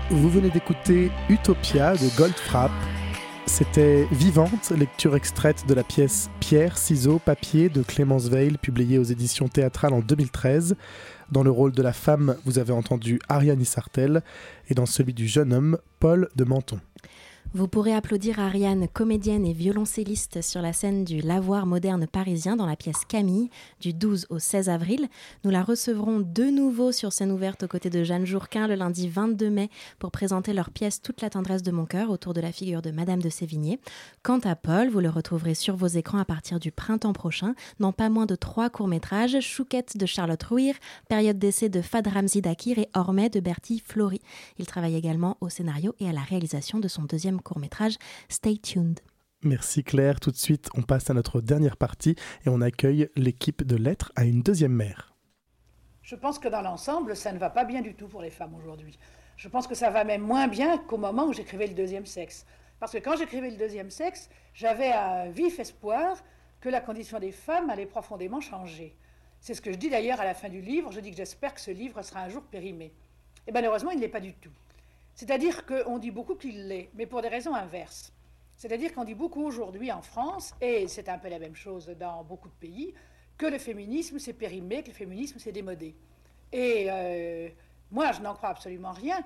Vous venez d'écouter Utopia de Goldfrapp. C'était Vivante, lecture extraite de la pièce Pierre, ciseaux, papier de Clémence Veil, publiée aux éditions théâtrales en 2013. Dans le rôle de la femme, vous avez entendu Ariane Sartel et dans celui du jeune homme, Paul de Menton. Vous pourrez applaudir Ariane, comédienne et violoncelliste sur la scène du Lavoir moderne parisien dans la pièce Camille du 12 au 16 avril. Nous la recevrons de nouveau sur scène ouverte aux côtés de Jeanne Jourquin le lundi 22 mai pour présenter leur pièce Toute la tendresse de mon cœur autour de la figure de Madame de Sévigné. Quant à Paul, vous le retrouverez sur vos écrans à partir du printemps prochain dans pas moins de trois courts-métrages Chouquette de Charlotte Rouir, Période d'essai de Fad Ramzi Dakir et Ormet de Bertie Flory. Il travaille également au scénario et à la réalisation de son deuxième court-métrage Stay Tuned. Merci Claire. Tout de suite, on passe à notre dernière partie et on accueille l'équipe de Lettres à une deuxième mère. Je pense que dans l'ensemble, ça ne va pas bien du tout pour les femmes aujourd'hui. Je pense que ça va même moins bien qu'au moment où j'écrivais le deuxième sexe. Parce que quand j'écrivais le deuxième sexe, j'avais un vif espoir que la condition des femmes allait profondément changer. C'est ce que je dis d'ailleurs à la fin du livre. Je dis que j'espère que ce livre sera un jour périmé. Et malheureusement, il ne l'est pas du tout. C'est-à-dire qu'on dit beaucoup qu'il l'est, mais pour des raisons inverses. C'est-à-dire qu'on dit beaucoup aujourd'hui en France, et c'est un peu la même chose dans beaucoup de pays, que le féminisme s'est périmé, que le féminisme s'est démodé. Et euh, moi, je n'en crois absolument rien.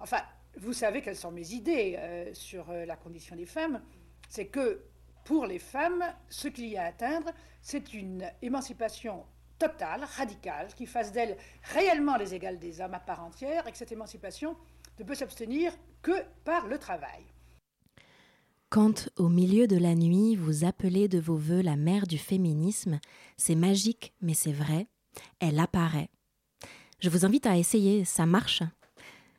Enfin, vous savez quelles sont mes idées euh, sur euh, la condition des femmes. C'est que pour les femmes, ce qu'il y a à atteindre, c'est une émancipation totale, radicale, qui fasse d'elles réellement les égales des hommes à part entière, et que cette émancipation ne peut s'abstenir que par le travail. Quand, au milieu de la nuit, vous appelez de vos voeux la mère du féminisme, c'est magique, mais c'est vrai, elle apparaît. Je vous invite à essayer, ça marche.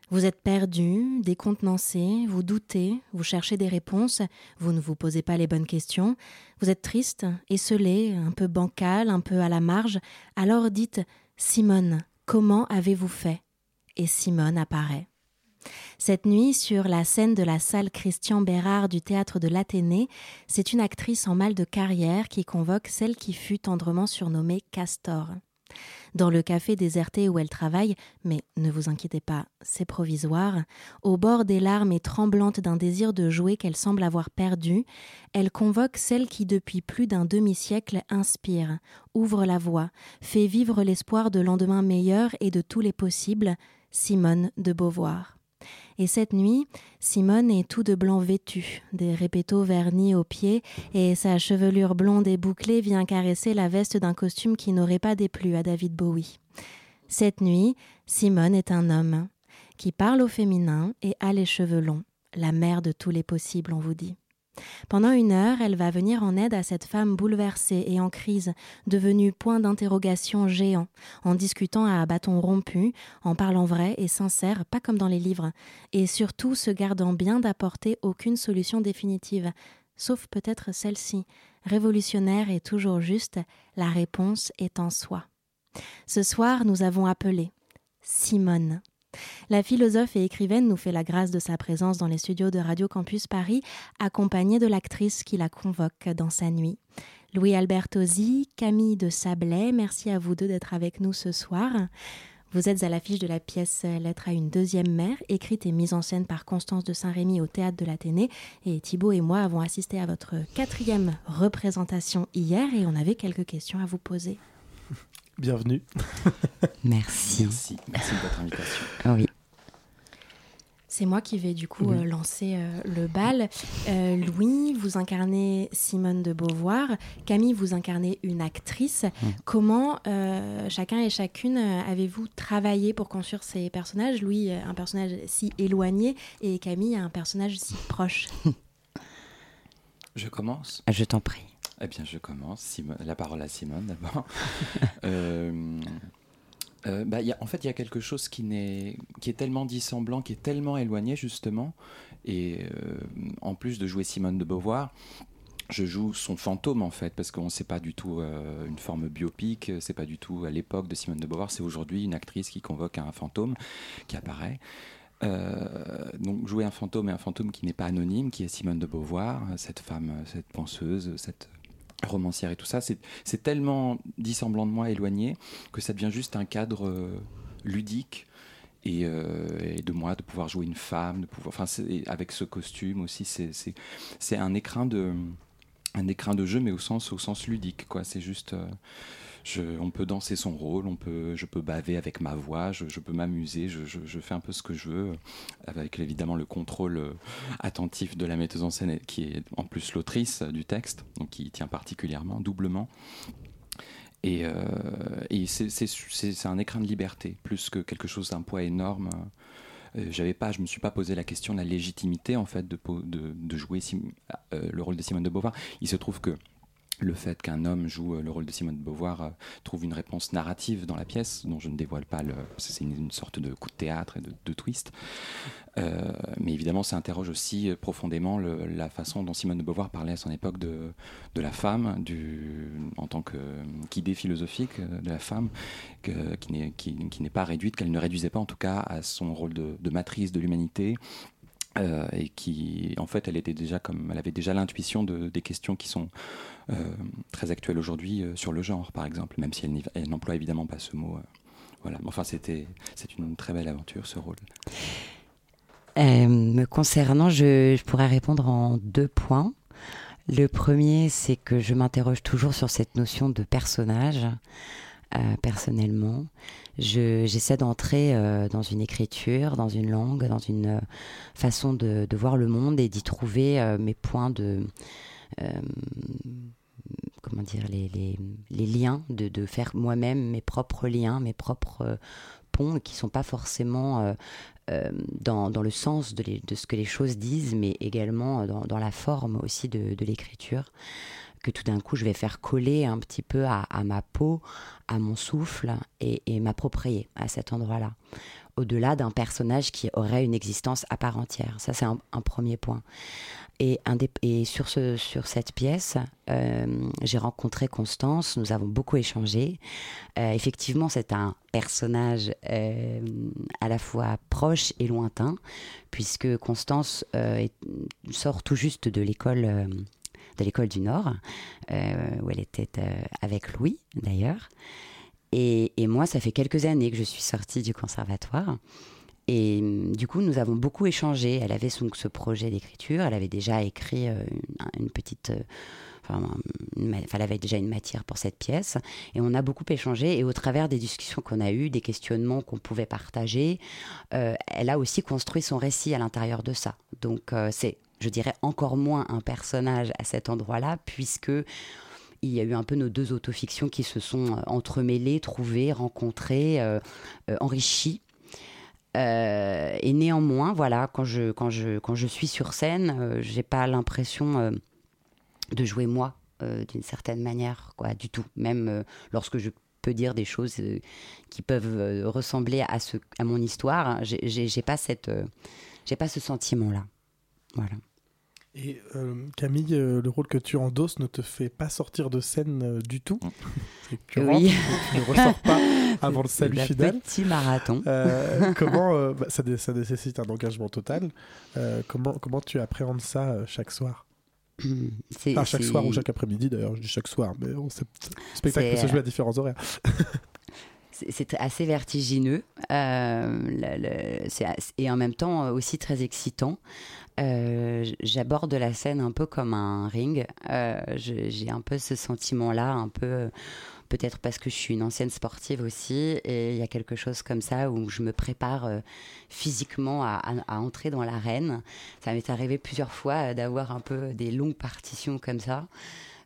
Vous êtes perdu, décontenancé, vous doutez, vous cherchez des réponses, vous ne vous posez pas les bonnes questions, vous êtes triste, esselé, un peu bancal, un peu à la marge, alors dites Simone, comment avez-vous fait? Et Simone apparaît. Cette nuit, sur la scène de la salle Christian Bérard du théâtre de l'Athénée, c'est une actrice en mal de carrière qui convoque celle qui fut tendrement surnommée Castor. Dans le café déserté où elle travaille, mais ne vous inquiétez pas, c'est provisoire, au bord des larmes et tremblante d'un désir de jouer qu'elle semble avoir perdu, elle convoque celle qui depuis plus d'un demi-siècle inspire, ouvre la voie, fait vivre l'espoir de lendemains meilleurs et de tous les possibles, Simone de Beauvoir. Et cette nuit, Simone est tout de blanc vêtue, des répétos vernis aux pieds, et sa chevelure blonde et bouclée vient caresser la veste d'un costume qui n'aurait pas déplu à David Bowie. Cette nuit, Simone est un homme qui parle au féminin et a les cheveux longs, la mère de tous les possibles, on vous dit. Pendant une heure, elle va venir en aide à cette femme bouleversée et en crise, devenue point d'interrogation géant, en discutant à bâton rompu, en parlant vrai et sincère, pas comme dans les livres, et surtout se gardant bien d'apporter aucune solution définitive, sauf peut-être celle-ci, révolutionnaire et toujours juste, la réponse est en soi. Ce soir, nous avons appelé Simone. La philosophe et écrivaine nous fait la grâce de sa présence dans les studios de Radio Campus Paris, accompagnée de l'actrice qui la convoque dans sa nuit. Louis-Albert Tosi, Camille de Sablé, merci à vous deux d'être avec nous ce soir. Vous êtes à l'affiche de la pièce Lettre à une deuxième mère, écrite et mise en scène par Constance de Saint-Rémy au théâtre de l'Athénée. Et Thibaut et moi avons assisté à votre quatrième représentation hier et on avait quelques questions à vous poser. Bienvenue. Merci. Merci, merci de votre invitation. Oui. C'est moi qui vais du coup Oui. euh, lancer euh, le bal. Euh, Louis, vous incarnez Simone de Beauvoir. Camille, vous incarnez une actrice. Comment euh, chacun et chacune avez-vous travaillé pour construire ces personnages? Louis, un personnage si éloigné et Camille, un personnage si proche. Je commence Je t'en prie. Eh bien, je commence. La parole à Simone d'abord. Euh, euh, bah, en fait, il y a quelque chose qui, est tellement dissemblant, qui est tellement éloigné, justement. Et euh, en plus de jouer Simone de Beauvoir, je joue son fantôme, en fait, parce qu'on ne sait pas du tout une forme biopique, c'est pas du tout à l'époque de Simone de Beauvoir, c'est aujourd'hui une actrice qui convoque un fantôme qui apparaît. Donc jouer un fantôme et un fantôme qui n'est pas anonyme, qui est Simone de Beauvoir, cette femme, cette penseuse, cette romancière et tout ça, c'est tellement dissemblant de moi, éloigné, que ça devient juste un cadre euh, ludique. Et, euh, et de moi de pouvoir jouer une femme, de pouvoir, enfin, avec ce costume aussi, c'est un écrin de un écrin de jeu, mais au sens au sens ludique, quoi. C'est juste, euh, on peut danser son rôle, on peut, je peux baver avec ma voix, je, peux m'amuser, je, fais un peu ce que je veux, avec évidemment le contrôle euh, attentif de la metteuse en scène, qui est en plus l'autrice du texte, donc qui y tient particulièrement, doublement. Et, euh, c'est- un écrin de liberté, plus que quelque chose d'un poids énorme. Euh, j'avais pas, je me suis pas posé la question de la légitimité en fait de, jouer le rôle de Simone de Beauvoir. Il se trouve que le fait qu'un homme joue euh, le rôle de Simone de Beauvoir euh, trouve une réponse narrative dans la pièce, dont je ne dévoile pas le. C'est une, sorte de coup de théâtre et de, twist. Euh, mais évidemment, ça interroge aussi profondément la façon dont Simone de Beauvoir parlait à son époque de, la femme, du, en tant qu'idée philosophique de la femme, qui n'est pas réduite, qu'elle ne réduisait pas en tout cas à son rôle de matrice de l'humanité. Euh, et qui, en fait, elle avait déjà l'intuition de, des questions qui sont euh, très actuelles aujourd'hui euh, sur le genre, par exemple, même si elle, n'emploie évidemment pas ce mot. voilà. Enfin, c'était, c'est une très belle aventure, ce rôle. Me concernant, je, pourrais répondre en deux points. Le premier, c'est que je m'interroge toujours sur cette notion de personnage. euh, j'essaie d'entrer euh, dans une écriture, dans une langue, dans une euh, façon de, voir le monde et d'y trouver euh, mes points de comment dire les, les- les liens, de, de faire moi-même mes propres liens, mes propres ponts qui sont pas forcément dans, dans le sens de, de ce que les choses disent, mais également dans, dans la forme aussi de, de l'écriture, que tout d'un coup je vais faire coller un petit peu à, ma peau, à mon souffle et, m'approprier à cet endroit-là, au-delà d'un personnage qui aurait une existence à part entière. Ça, c'est un, premier point. Et, sur, ce, sur cette pièce, euh, j'ai rencontré Constance, nous avons beaucoup échangé. Euh, effectivement, c'est un personnage euh, à la fois proche et lointain, puisque Constance sort tout juste de l'école de l'école du Nord, euh, où elle était euh, avec Louis d'ailleurs. Et, moi, ça fait quelques années que je suis sortie du conservatoire. Et hum, du coup, nous avons beaucoup échangé. Elle avait son, ce projet d'écriture. Elle avait déjà écrit euh, une, petite. Enfin, elle avait déjà une matière pour cette pièce. Et on a beaucoup échangé. Et au travers des discussions qu'on a eues, des questionnements qu'on pouvait partager, elle a aussi construit son récit à l'intérieur de ça. Donc, c'est, je dirais, encore moins un personnage à cet endroit-là, puisque il y a eu un peu nos deux autofictions qui se sont euh, entremêlées, trouvées, rencontrées, euh, euh, enrichies. Et néanmoins, voilà, quand je, quand je, quand je suis sur scène, j'ai pas l'impression de jouer moi d'une certaine manière, quoi, du tout. Même lorsque je peux dire des choses qui peuvent ressembler à, ce, à mon histoire, j'ai- pas pas ce sentiment-là. Voilà. Et euh, Camille, euh, le rôle que tu endosses ne te fait pas sortir de scène euh, du tout. Que tu Oui. rentres, tu ne ressors pas avant le salut final. petit marathon. Euh, comment euh, bah, ça, dé- ça nécessite un engagement total. Euh, comment, comment tu appréhendes ça euh, chaque soir? C'est- Enfin, chaque c'est- soir ou chaque après-midi d'ailleurs, je dis chaque soir, mais on sait, le spectacle peut se jouer à différents horaires. C'est- assez vertigineux euh, le- le- c'est as- et en même temps aussi très excitant. Euh, J'aborde la scène un peu comme un ring. Euh, J'ai un peu ce sentiment-là, un peu euh, peut-être parce que je suis une ancienne sportive aussi, et il y a quelque chose comme ça où je me prépare physiquement à, entrer dans l'arène. Ça m'est arrivé plusieurs fois d'avoir un peu des longues partitions comme ça.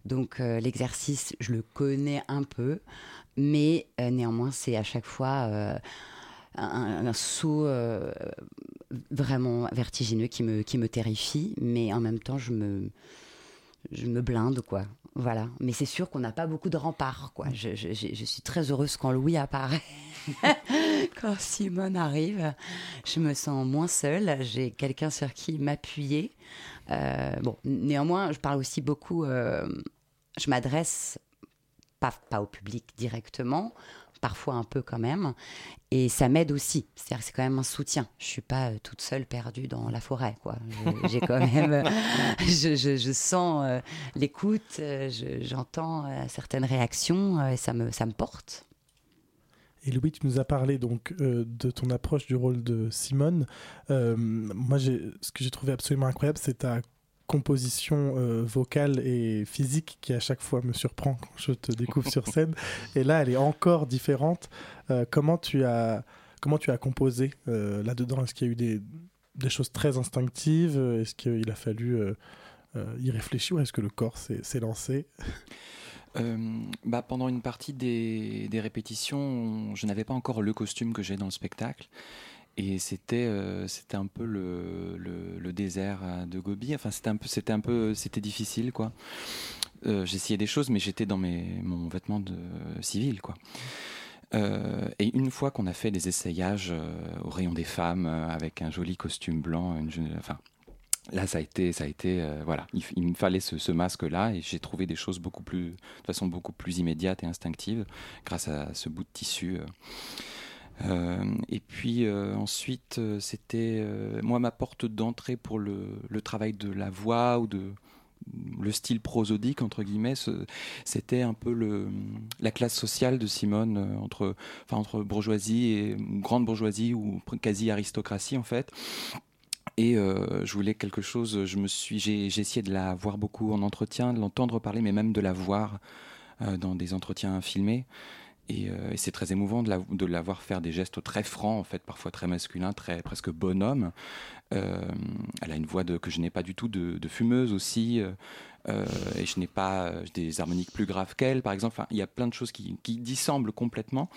Donc l'exercice, je le connais un peu, mais néanmoins, c'est à chaque fois un, un saut euh, vraiment vertigineux qui me, qui me terrifie, mais en même temps, je me, je me blinde, quoi. Voilà. Mais c'est sûr qu'on n'a pas beaucoup de remparts, quoi. Je, je- je- je suis très heureuse quand Louis apparaît. quand Simone arrive, je me sens moins seule. J'ai quelqu'un sur qui m'appuyer. Euh, bon, néanmoins, je parle aussi beaucoup. euh, je m'adresse pas, pas au public directement, parfois un peu quand même. Et ça m'aide aussi. C'est-à-dire que c'est quand même un soutien. Je suis pas euh, toute seule perdue dans la forêt, quoi. J'ai quand même, euh, je, je- sens euh, l'écoute, je- j'entends certaines réactions et ça me, ça me porte. Et Louis, tu nous as parlé donc de ton approche du rôle de Simone. Moi, ce que j'ai trouvé absolument incroyable, c'est ta composition euh, vocale et physique qui à chaque fois me surprend quand je te découvre sur scène. Et là, elle est encore différente. Euh, comment tu as comment tu as composé euh, là-dedans? Est-ce qu'il y a eu des, des choses très instinctives? Est-ce qu'il a fallu y réfléchir ou est-ce que le corps s'est s'est lancé? Euh, bah, pendant une partie des, des répétitions, je n'avais pas encore le costume que j'ai dans le spectacle. Et c'était euh, c'était un peu le, désert euh, de Gobi. Enfin, c'était un peu c'était difficile quoi. Euh, J'essayais des choses, mais j'étais dans mes mon vêtement de civil quoi. Et une fois qu'on a fait des essayages au rayon des femmes avec un joli costume blanc, enfin Là, ça a été, ça a été, voilà, il, me fallait ce, ce masque-là et j'ai trouvé des choses beaucoup plus, de façon beaucoup plus immédiate et instinctive grâce à ce bout de tissu. Euh, et puis euh, ensuite, euh, c'était moi ma porte d'entrée pour le, travail de la voix ou de le style prosodique entre guillemets, c'était un peu la classe sociale de Simone entre, enfin entre bourgeoisie et grande bourgeoisie ou quasi aristocratie en fait. Et je voulais quelque chose, j'ai, essayé de la voir beaucoup en entretien, de l'entendre parler, mais même de la voir dans des entretiens filmés. Et, euh, et c'est très émouvant de la, voir faire des gestes très francs, en fait, parfois très masculins, très presque bonhomme. Euh, elle a une voix que je n'ai pas du tout de, fumeuse aussi. euh, et je n'ai pas des harmoniques plus graves qu'elle, par exemple. Il y a plein de choses qui, dissemblent complètement.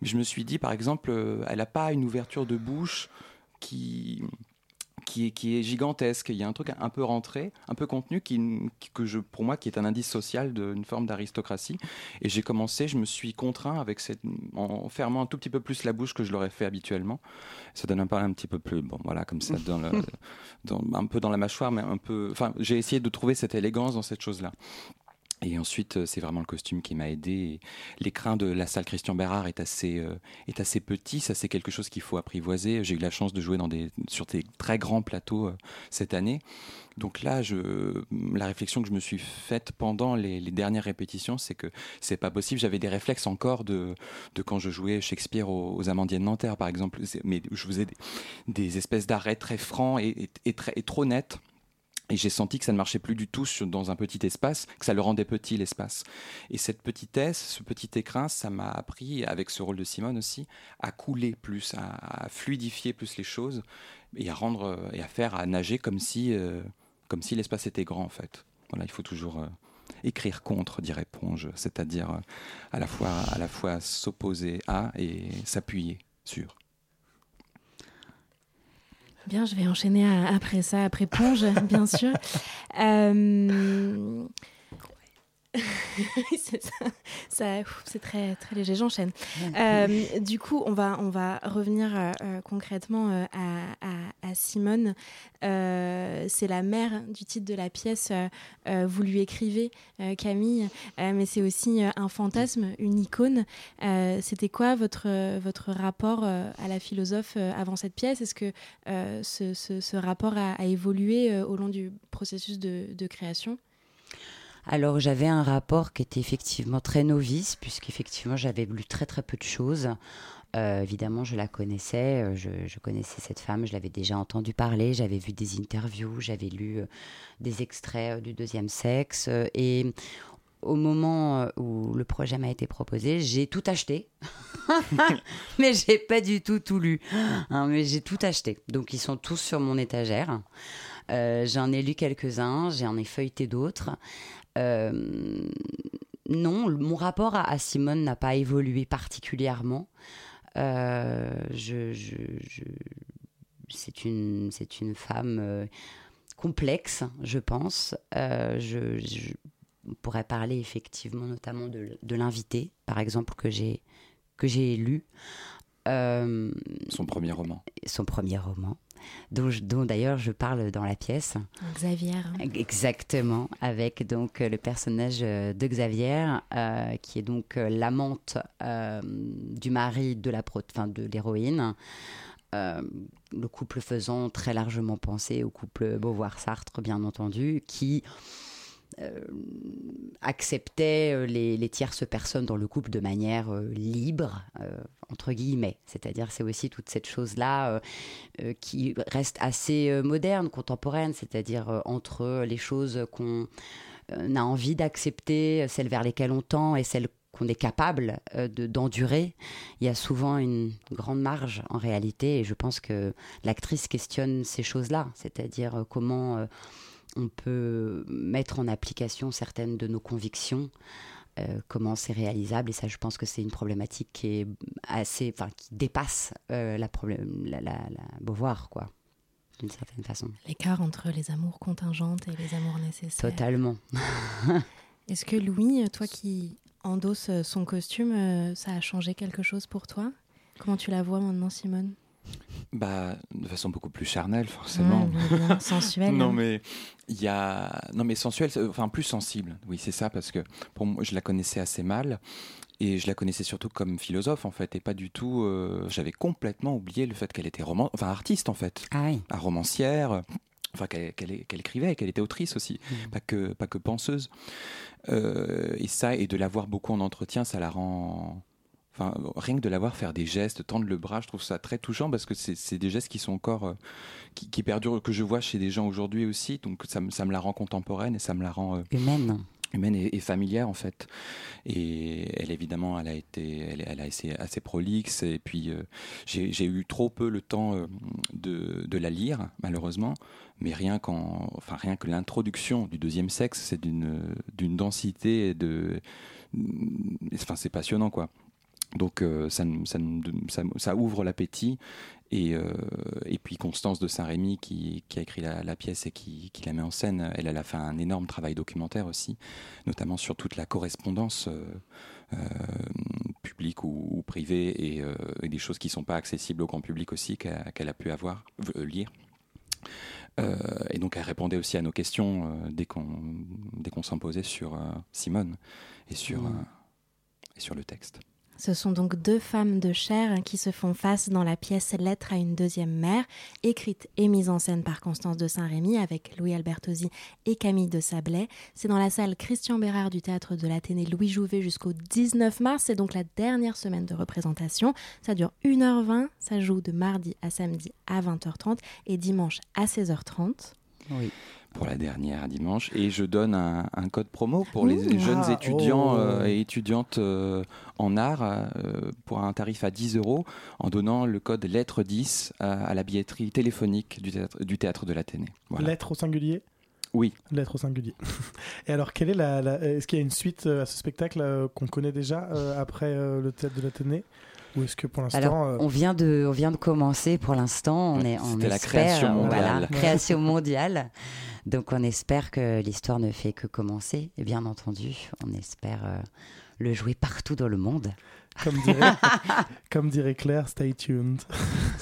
Mais je me suis dit, par exemple, elle n'a pas une ouverture de bouche qui qui est, qui est gigantesque. Il y a un truc un peu rentré, un peu contenu, qui, que je, pour moi, qui est un indice social d'une forme d'aristocratie. Et j'ai commencé, je me suis contraint avec cette, en fermant un tout petit peu plus la bouche que je l'aurais fait habituellement. Ça donne un peu un petit peu plus, bon, voilà, comme ça, dans le, dans- un peu dans la mâchoire, mais un peu. Enfin, j'ai essayé de trouver cette élégance dans cette chose-là. Et ensuite, euh, c'est vraiment le costume qui m'a aidé. L'écrin de la salle Christian Bérard est assez, euh, est assez petit. Ça, c'est quelque chose qu'il faut apprivoiser. J'ai eu la chance de jouer dans des, sur des très grands plateaux euh, cette année. Donc là, je, la réflexion que je me suis faite pendant les, dernières répétitions, c'est que c'est pas possible. J'avais des réflexes encore de, de quand je jouais Shakespeare aux, aux Amandiers Nanterre, par exemple. Mais je faisais des, des espèces d'arrêts très francs et très, et trop nets. Et j'ai senti que ça ne marchait plus du tout dans un petit espace, que ça le rendait petit l'espace. Et cette petitesse, ce petit écrin, ça m'a appris, avec ce rôle de Simone aussi, à couler plus, à, fluidifier plus les choses et à rendre euh, et à faire, à nager comme si, euh, comme si l'espace était grand en fait. Voilà, il faut toujours euh, écrire contre, dirait Ponge, c'est-à-dire à la fois, à la fois s'opposer à et s'appuyer sur. Bien, je vais enchaîner après ça, après Ponge, bien sûr. Euh, c'est ça, ça- ouf, c'est très, très léger, j'enchaîne. Euh, du coup, on va, on va revenir euh, euh, concrètement euh, à, à- à Simone. C'est la mère du titre de la pièce. vous lui écrivez, Camille, mais c'est aussi un fantasme, une icône. C'était quoi votre, votre rapport à la philosophe avant cette pièce? Est-ce que ce, ce- ce rapport a, a évolué au long du processus de, de création? Alors j'avais un rapport qui était effectivement très novice, puisqu'effectivement j'avais lu très très peu de choses. Euh, évidemment, je la connaissais, euh, je, connaissais cette femme, je l'avais déjà entendu parler, j'avais vu des interviews, j'avais lu euh, des extraits du deuxième sexe. et au moment où le projet m'a été proposé, j'ai tout acheté. mais j'ai pas du tout tout lu. Hein, mais j'ai tout acheté. Donc ils sont tous sur mon étagère. J'en ai lu quelques-uns, j'en ai feuilleté d'autres. Euh, non, mon rapport à, à Simone n'a pas évolué particulièrement. Euh, je, je- je- c'est une, c'est une femme euh, complexe, je pense. Euh, je, pourrait parler effectivement notamment de, de l'invité, par exemple, que j'ai que j'ai lu. Euh, Son premier roman. Son premier roman, dont, d'ailleurs je parle dans la pièce. Xavier. Exactement, avec donc euh, le personnage euh, de Xavier, euh, qui est donc l'amante euh, du mari de la pro- enfin, de l'héroïne. Euh, le couple faisant très largement penser au couple Beauvoir-Sartre, bien entendu, qui acceptait euh, les, tierces personnes dans le couple de manière euh, libre, euh, entre guillemets. C'est-à-dire, c'est aussi toute cette chose-là euh, euh, qui reste assez euh, moderne, contemporaine, c'est-à-dire euh, entre les choses qu'on euh, a envie d'accepter, celles vers lesquelles on tend et celles qu'on est capable euh, de- d'endurer, il y a souvent une grande marge en réalité. Et je pense que l'actrice questionne ces choses-là, c'est-à-dire euh, comment euh, on peut mettre en application certaines de nos convictions, euh, comment c'est réalisable et ça je pense que c'est une problématique qui est assez, enfin qui dépasse euh, la, problème, la, la, la Beauvoir quoi, d'une certaine façon. L'écart entre les amours contingentes et les amours nécessaires. Totalement. Est-ce que Louis, toi qui endosses son costume, euh, ça a changé quelque chose pour toi? Comment tu la vois maintenant, Simone? Bah, de façon beaucoup plus charnelle, forcément. Bien, sensuelle, non, hein. mais il y a, non, mais sensuelle, enfin plus sensible. Oui, c'est ça, parce que pour moi, je la connaissais assez mal. Et je la connaissais surtout comme philosophe, en fait, et pas du tout. euh, J'avais complètement oublié le fait qu'elle était roman... enfin, artiste, en fait. Ah oui. Ah, romancière. Enfin, qu'elle qu'elle- qu'elle écrivait, qu'elle était autrice aussi, pas, que, pas que penseuse. Euh, et ça, et de la voir beaucoup en entretien, ça la rend. Enfin, rien que de la voir faire des gestes, tendre le bras, je trouve ça très touchant parce que c'est des gestes qui sont encore. euh, qui, qui perdurent, que je vois chez des gens aujourd'hui aussi. Donc ça, me- ça me la rend contemporaine et ça me la rend. euh, Humaine. humaine et, et familière en fait. Et elle évidemment, elle a été, elle, elle a été assez prolixe et puis euh, j'ai eu trop peu le temps euh, de, de la lire malheureusement. Mais rien qu'en, enfin rien que l'introduction du deuxième sexe, c'est d'une d'une densité et de, enfin c'est passionnant quoi. Donc euh, ça, ouvre l'appétit Et, euh, et puis Constance de Saint-Rémy, qui, qui a écrit la, la pièce et qui, qui la met en scène, elle, elle a fait un énorme travail documentaire aussi, notamment sur toute la correspondance euh, publique ou, ou privée et, et des choses qui ne sont pas accessibles au grand public aussi qu'elle a pu avoir, lire. Euh, et donc elle répondait aussi à nos questions euh, dès qu'on s'en posait sur euh, Simone et sur, Mmh. et sur le texte. Ce sont donc deux femmes de chair qui se font face dans la pièce Lettre à une deuxième mère, écrite et mise en scène par Constance de Saint-Rémy avec Louis Albertosi et Camille de Sablé. C'est dans la salle Christian Bérard du théâtre de l'Athénée Louis Jouvet jusqu'au 19 mars. C'est donc la dernière semaine de représentation. Ça dure 1h20. Ça joue de mardi à samedi à 20h30 et dimanche à 16h30. Oui. Pour la dernière dimanche. Et je donne un, un code promo pour les jeunes Ah, étudiants oh. euh, et étudiantes euh, en art euh, pour un tarif à 10 euros en donnant le code lettre 10 à, la billetterie téléphonique du théâtre, du théâtre de l'Athénée. Voilà. Lettre au singulier? Oui. Lettre au singulier. Et alors, quelle est la, la- est-ce qu'il y a une suite à ce spectacle qu'on connaît déjà après le théâtre de l'Athénée Ou est-ce que pour l'instant. Alors, euh, on vient de, on vient de commencer pour l'instant. On est, on c'était la espère, création euh, voilà, mondiale. création mondiale. Donc, on espère que l'histoire ne fait que commencer. Et bien entendu, on espère euh, le jouer partout dans le monde. Comme dirait, comme dirait Claire, stay tuned.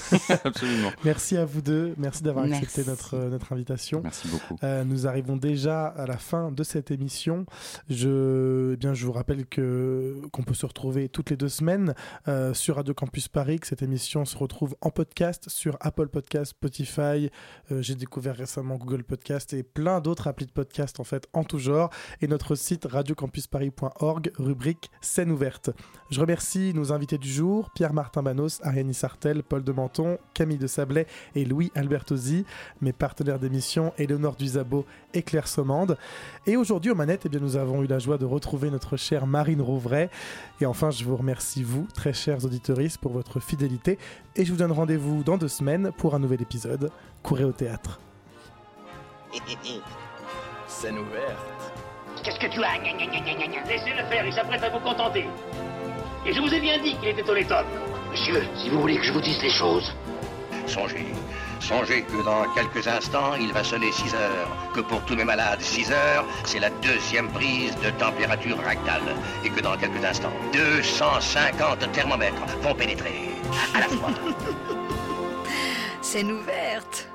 Absolument. Merci à vous deux. Merci d'avoir accepté notre, euh, notre invitation. Merci beaucoup. Euh, nous arrivons déjà à la fin de cette émission. Je, eh bien, je vous rappelle que qu'on peut se retrouver toutes les deux semaines euh, sur Radio Campus Paris. Que cette émission se retrouve en podcast sur Apple Podcast, Spotify. Euh, J'ai découvert récemment Google Podcast et plein d'autres applis de podcast en fait en tout genre. Et notre site radiocampusparis.org, rubrique scène ouverte. Je remercie nos invités du jour Pierre-Martin Banos, Ariane Sartel, Paul de Menton, Camille de Sablé et Louis Albertosi, mes partenaires d'émission Éléonore Duzabo et Claire Sommande. Et aujourd'hui aux manettes, eh bien, nous avons eu la joie de retrouver notre chère Marine Rouvray. Et enfin, je vous remercie vous, très chers auditoristes, pour votre fidélité. Et je vous donne rendez-vous dans deux semaines pour un nouvel épisode. Courez au théâtre. Scène ouverte. Qu'est-ce que tu as? Laissez-le faire, il s'apprête à vous contenter. Et je vous ai bien dit qu'il était homme. Monsieur, si vous voulez que je vous dise les choses. Songez, songez que dans quelques instants, il va sonner 6 heures. Que pour tous mes malades, 6 heures, c'est la deuxième prise de température rectale. Et que dans quelques instants, 250 thermomètres vont pénétrer à la fois. Scène ouverte.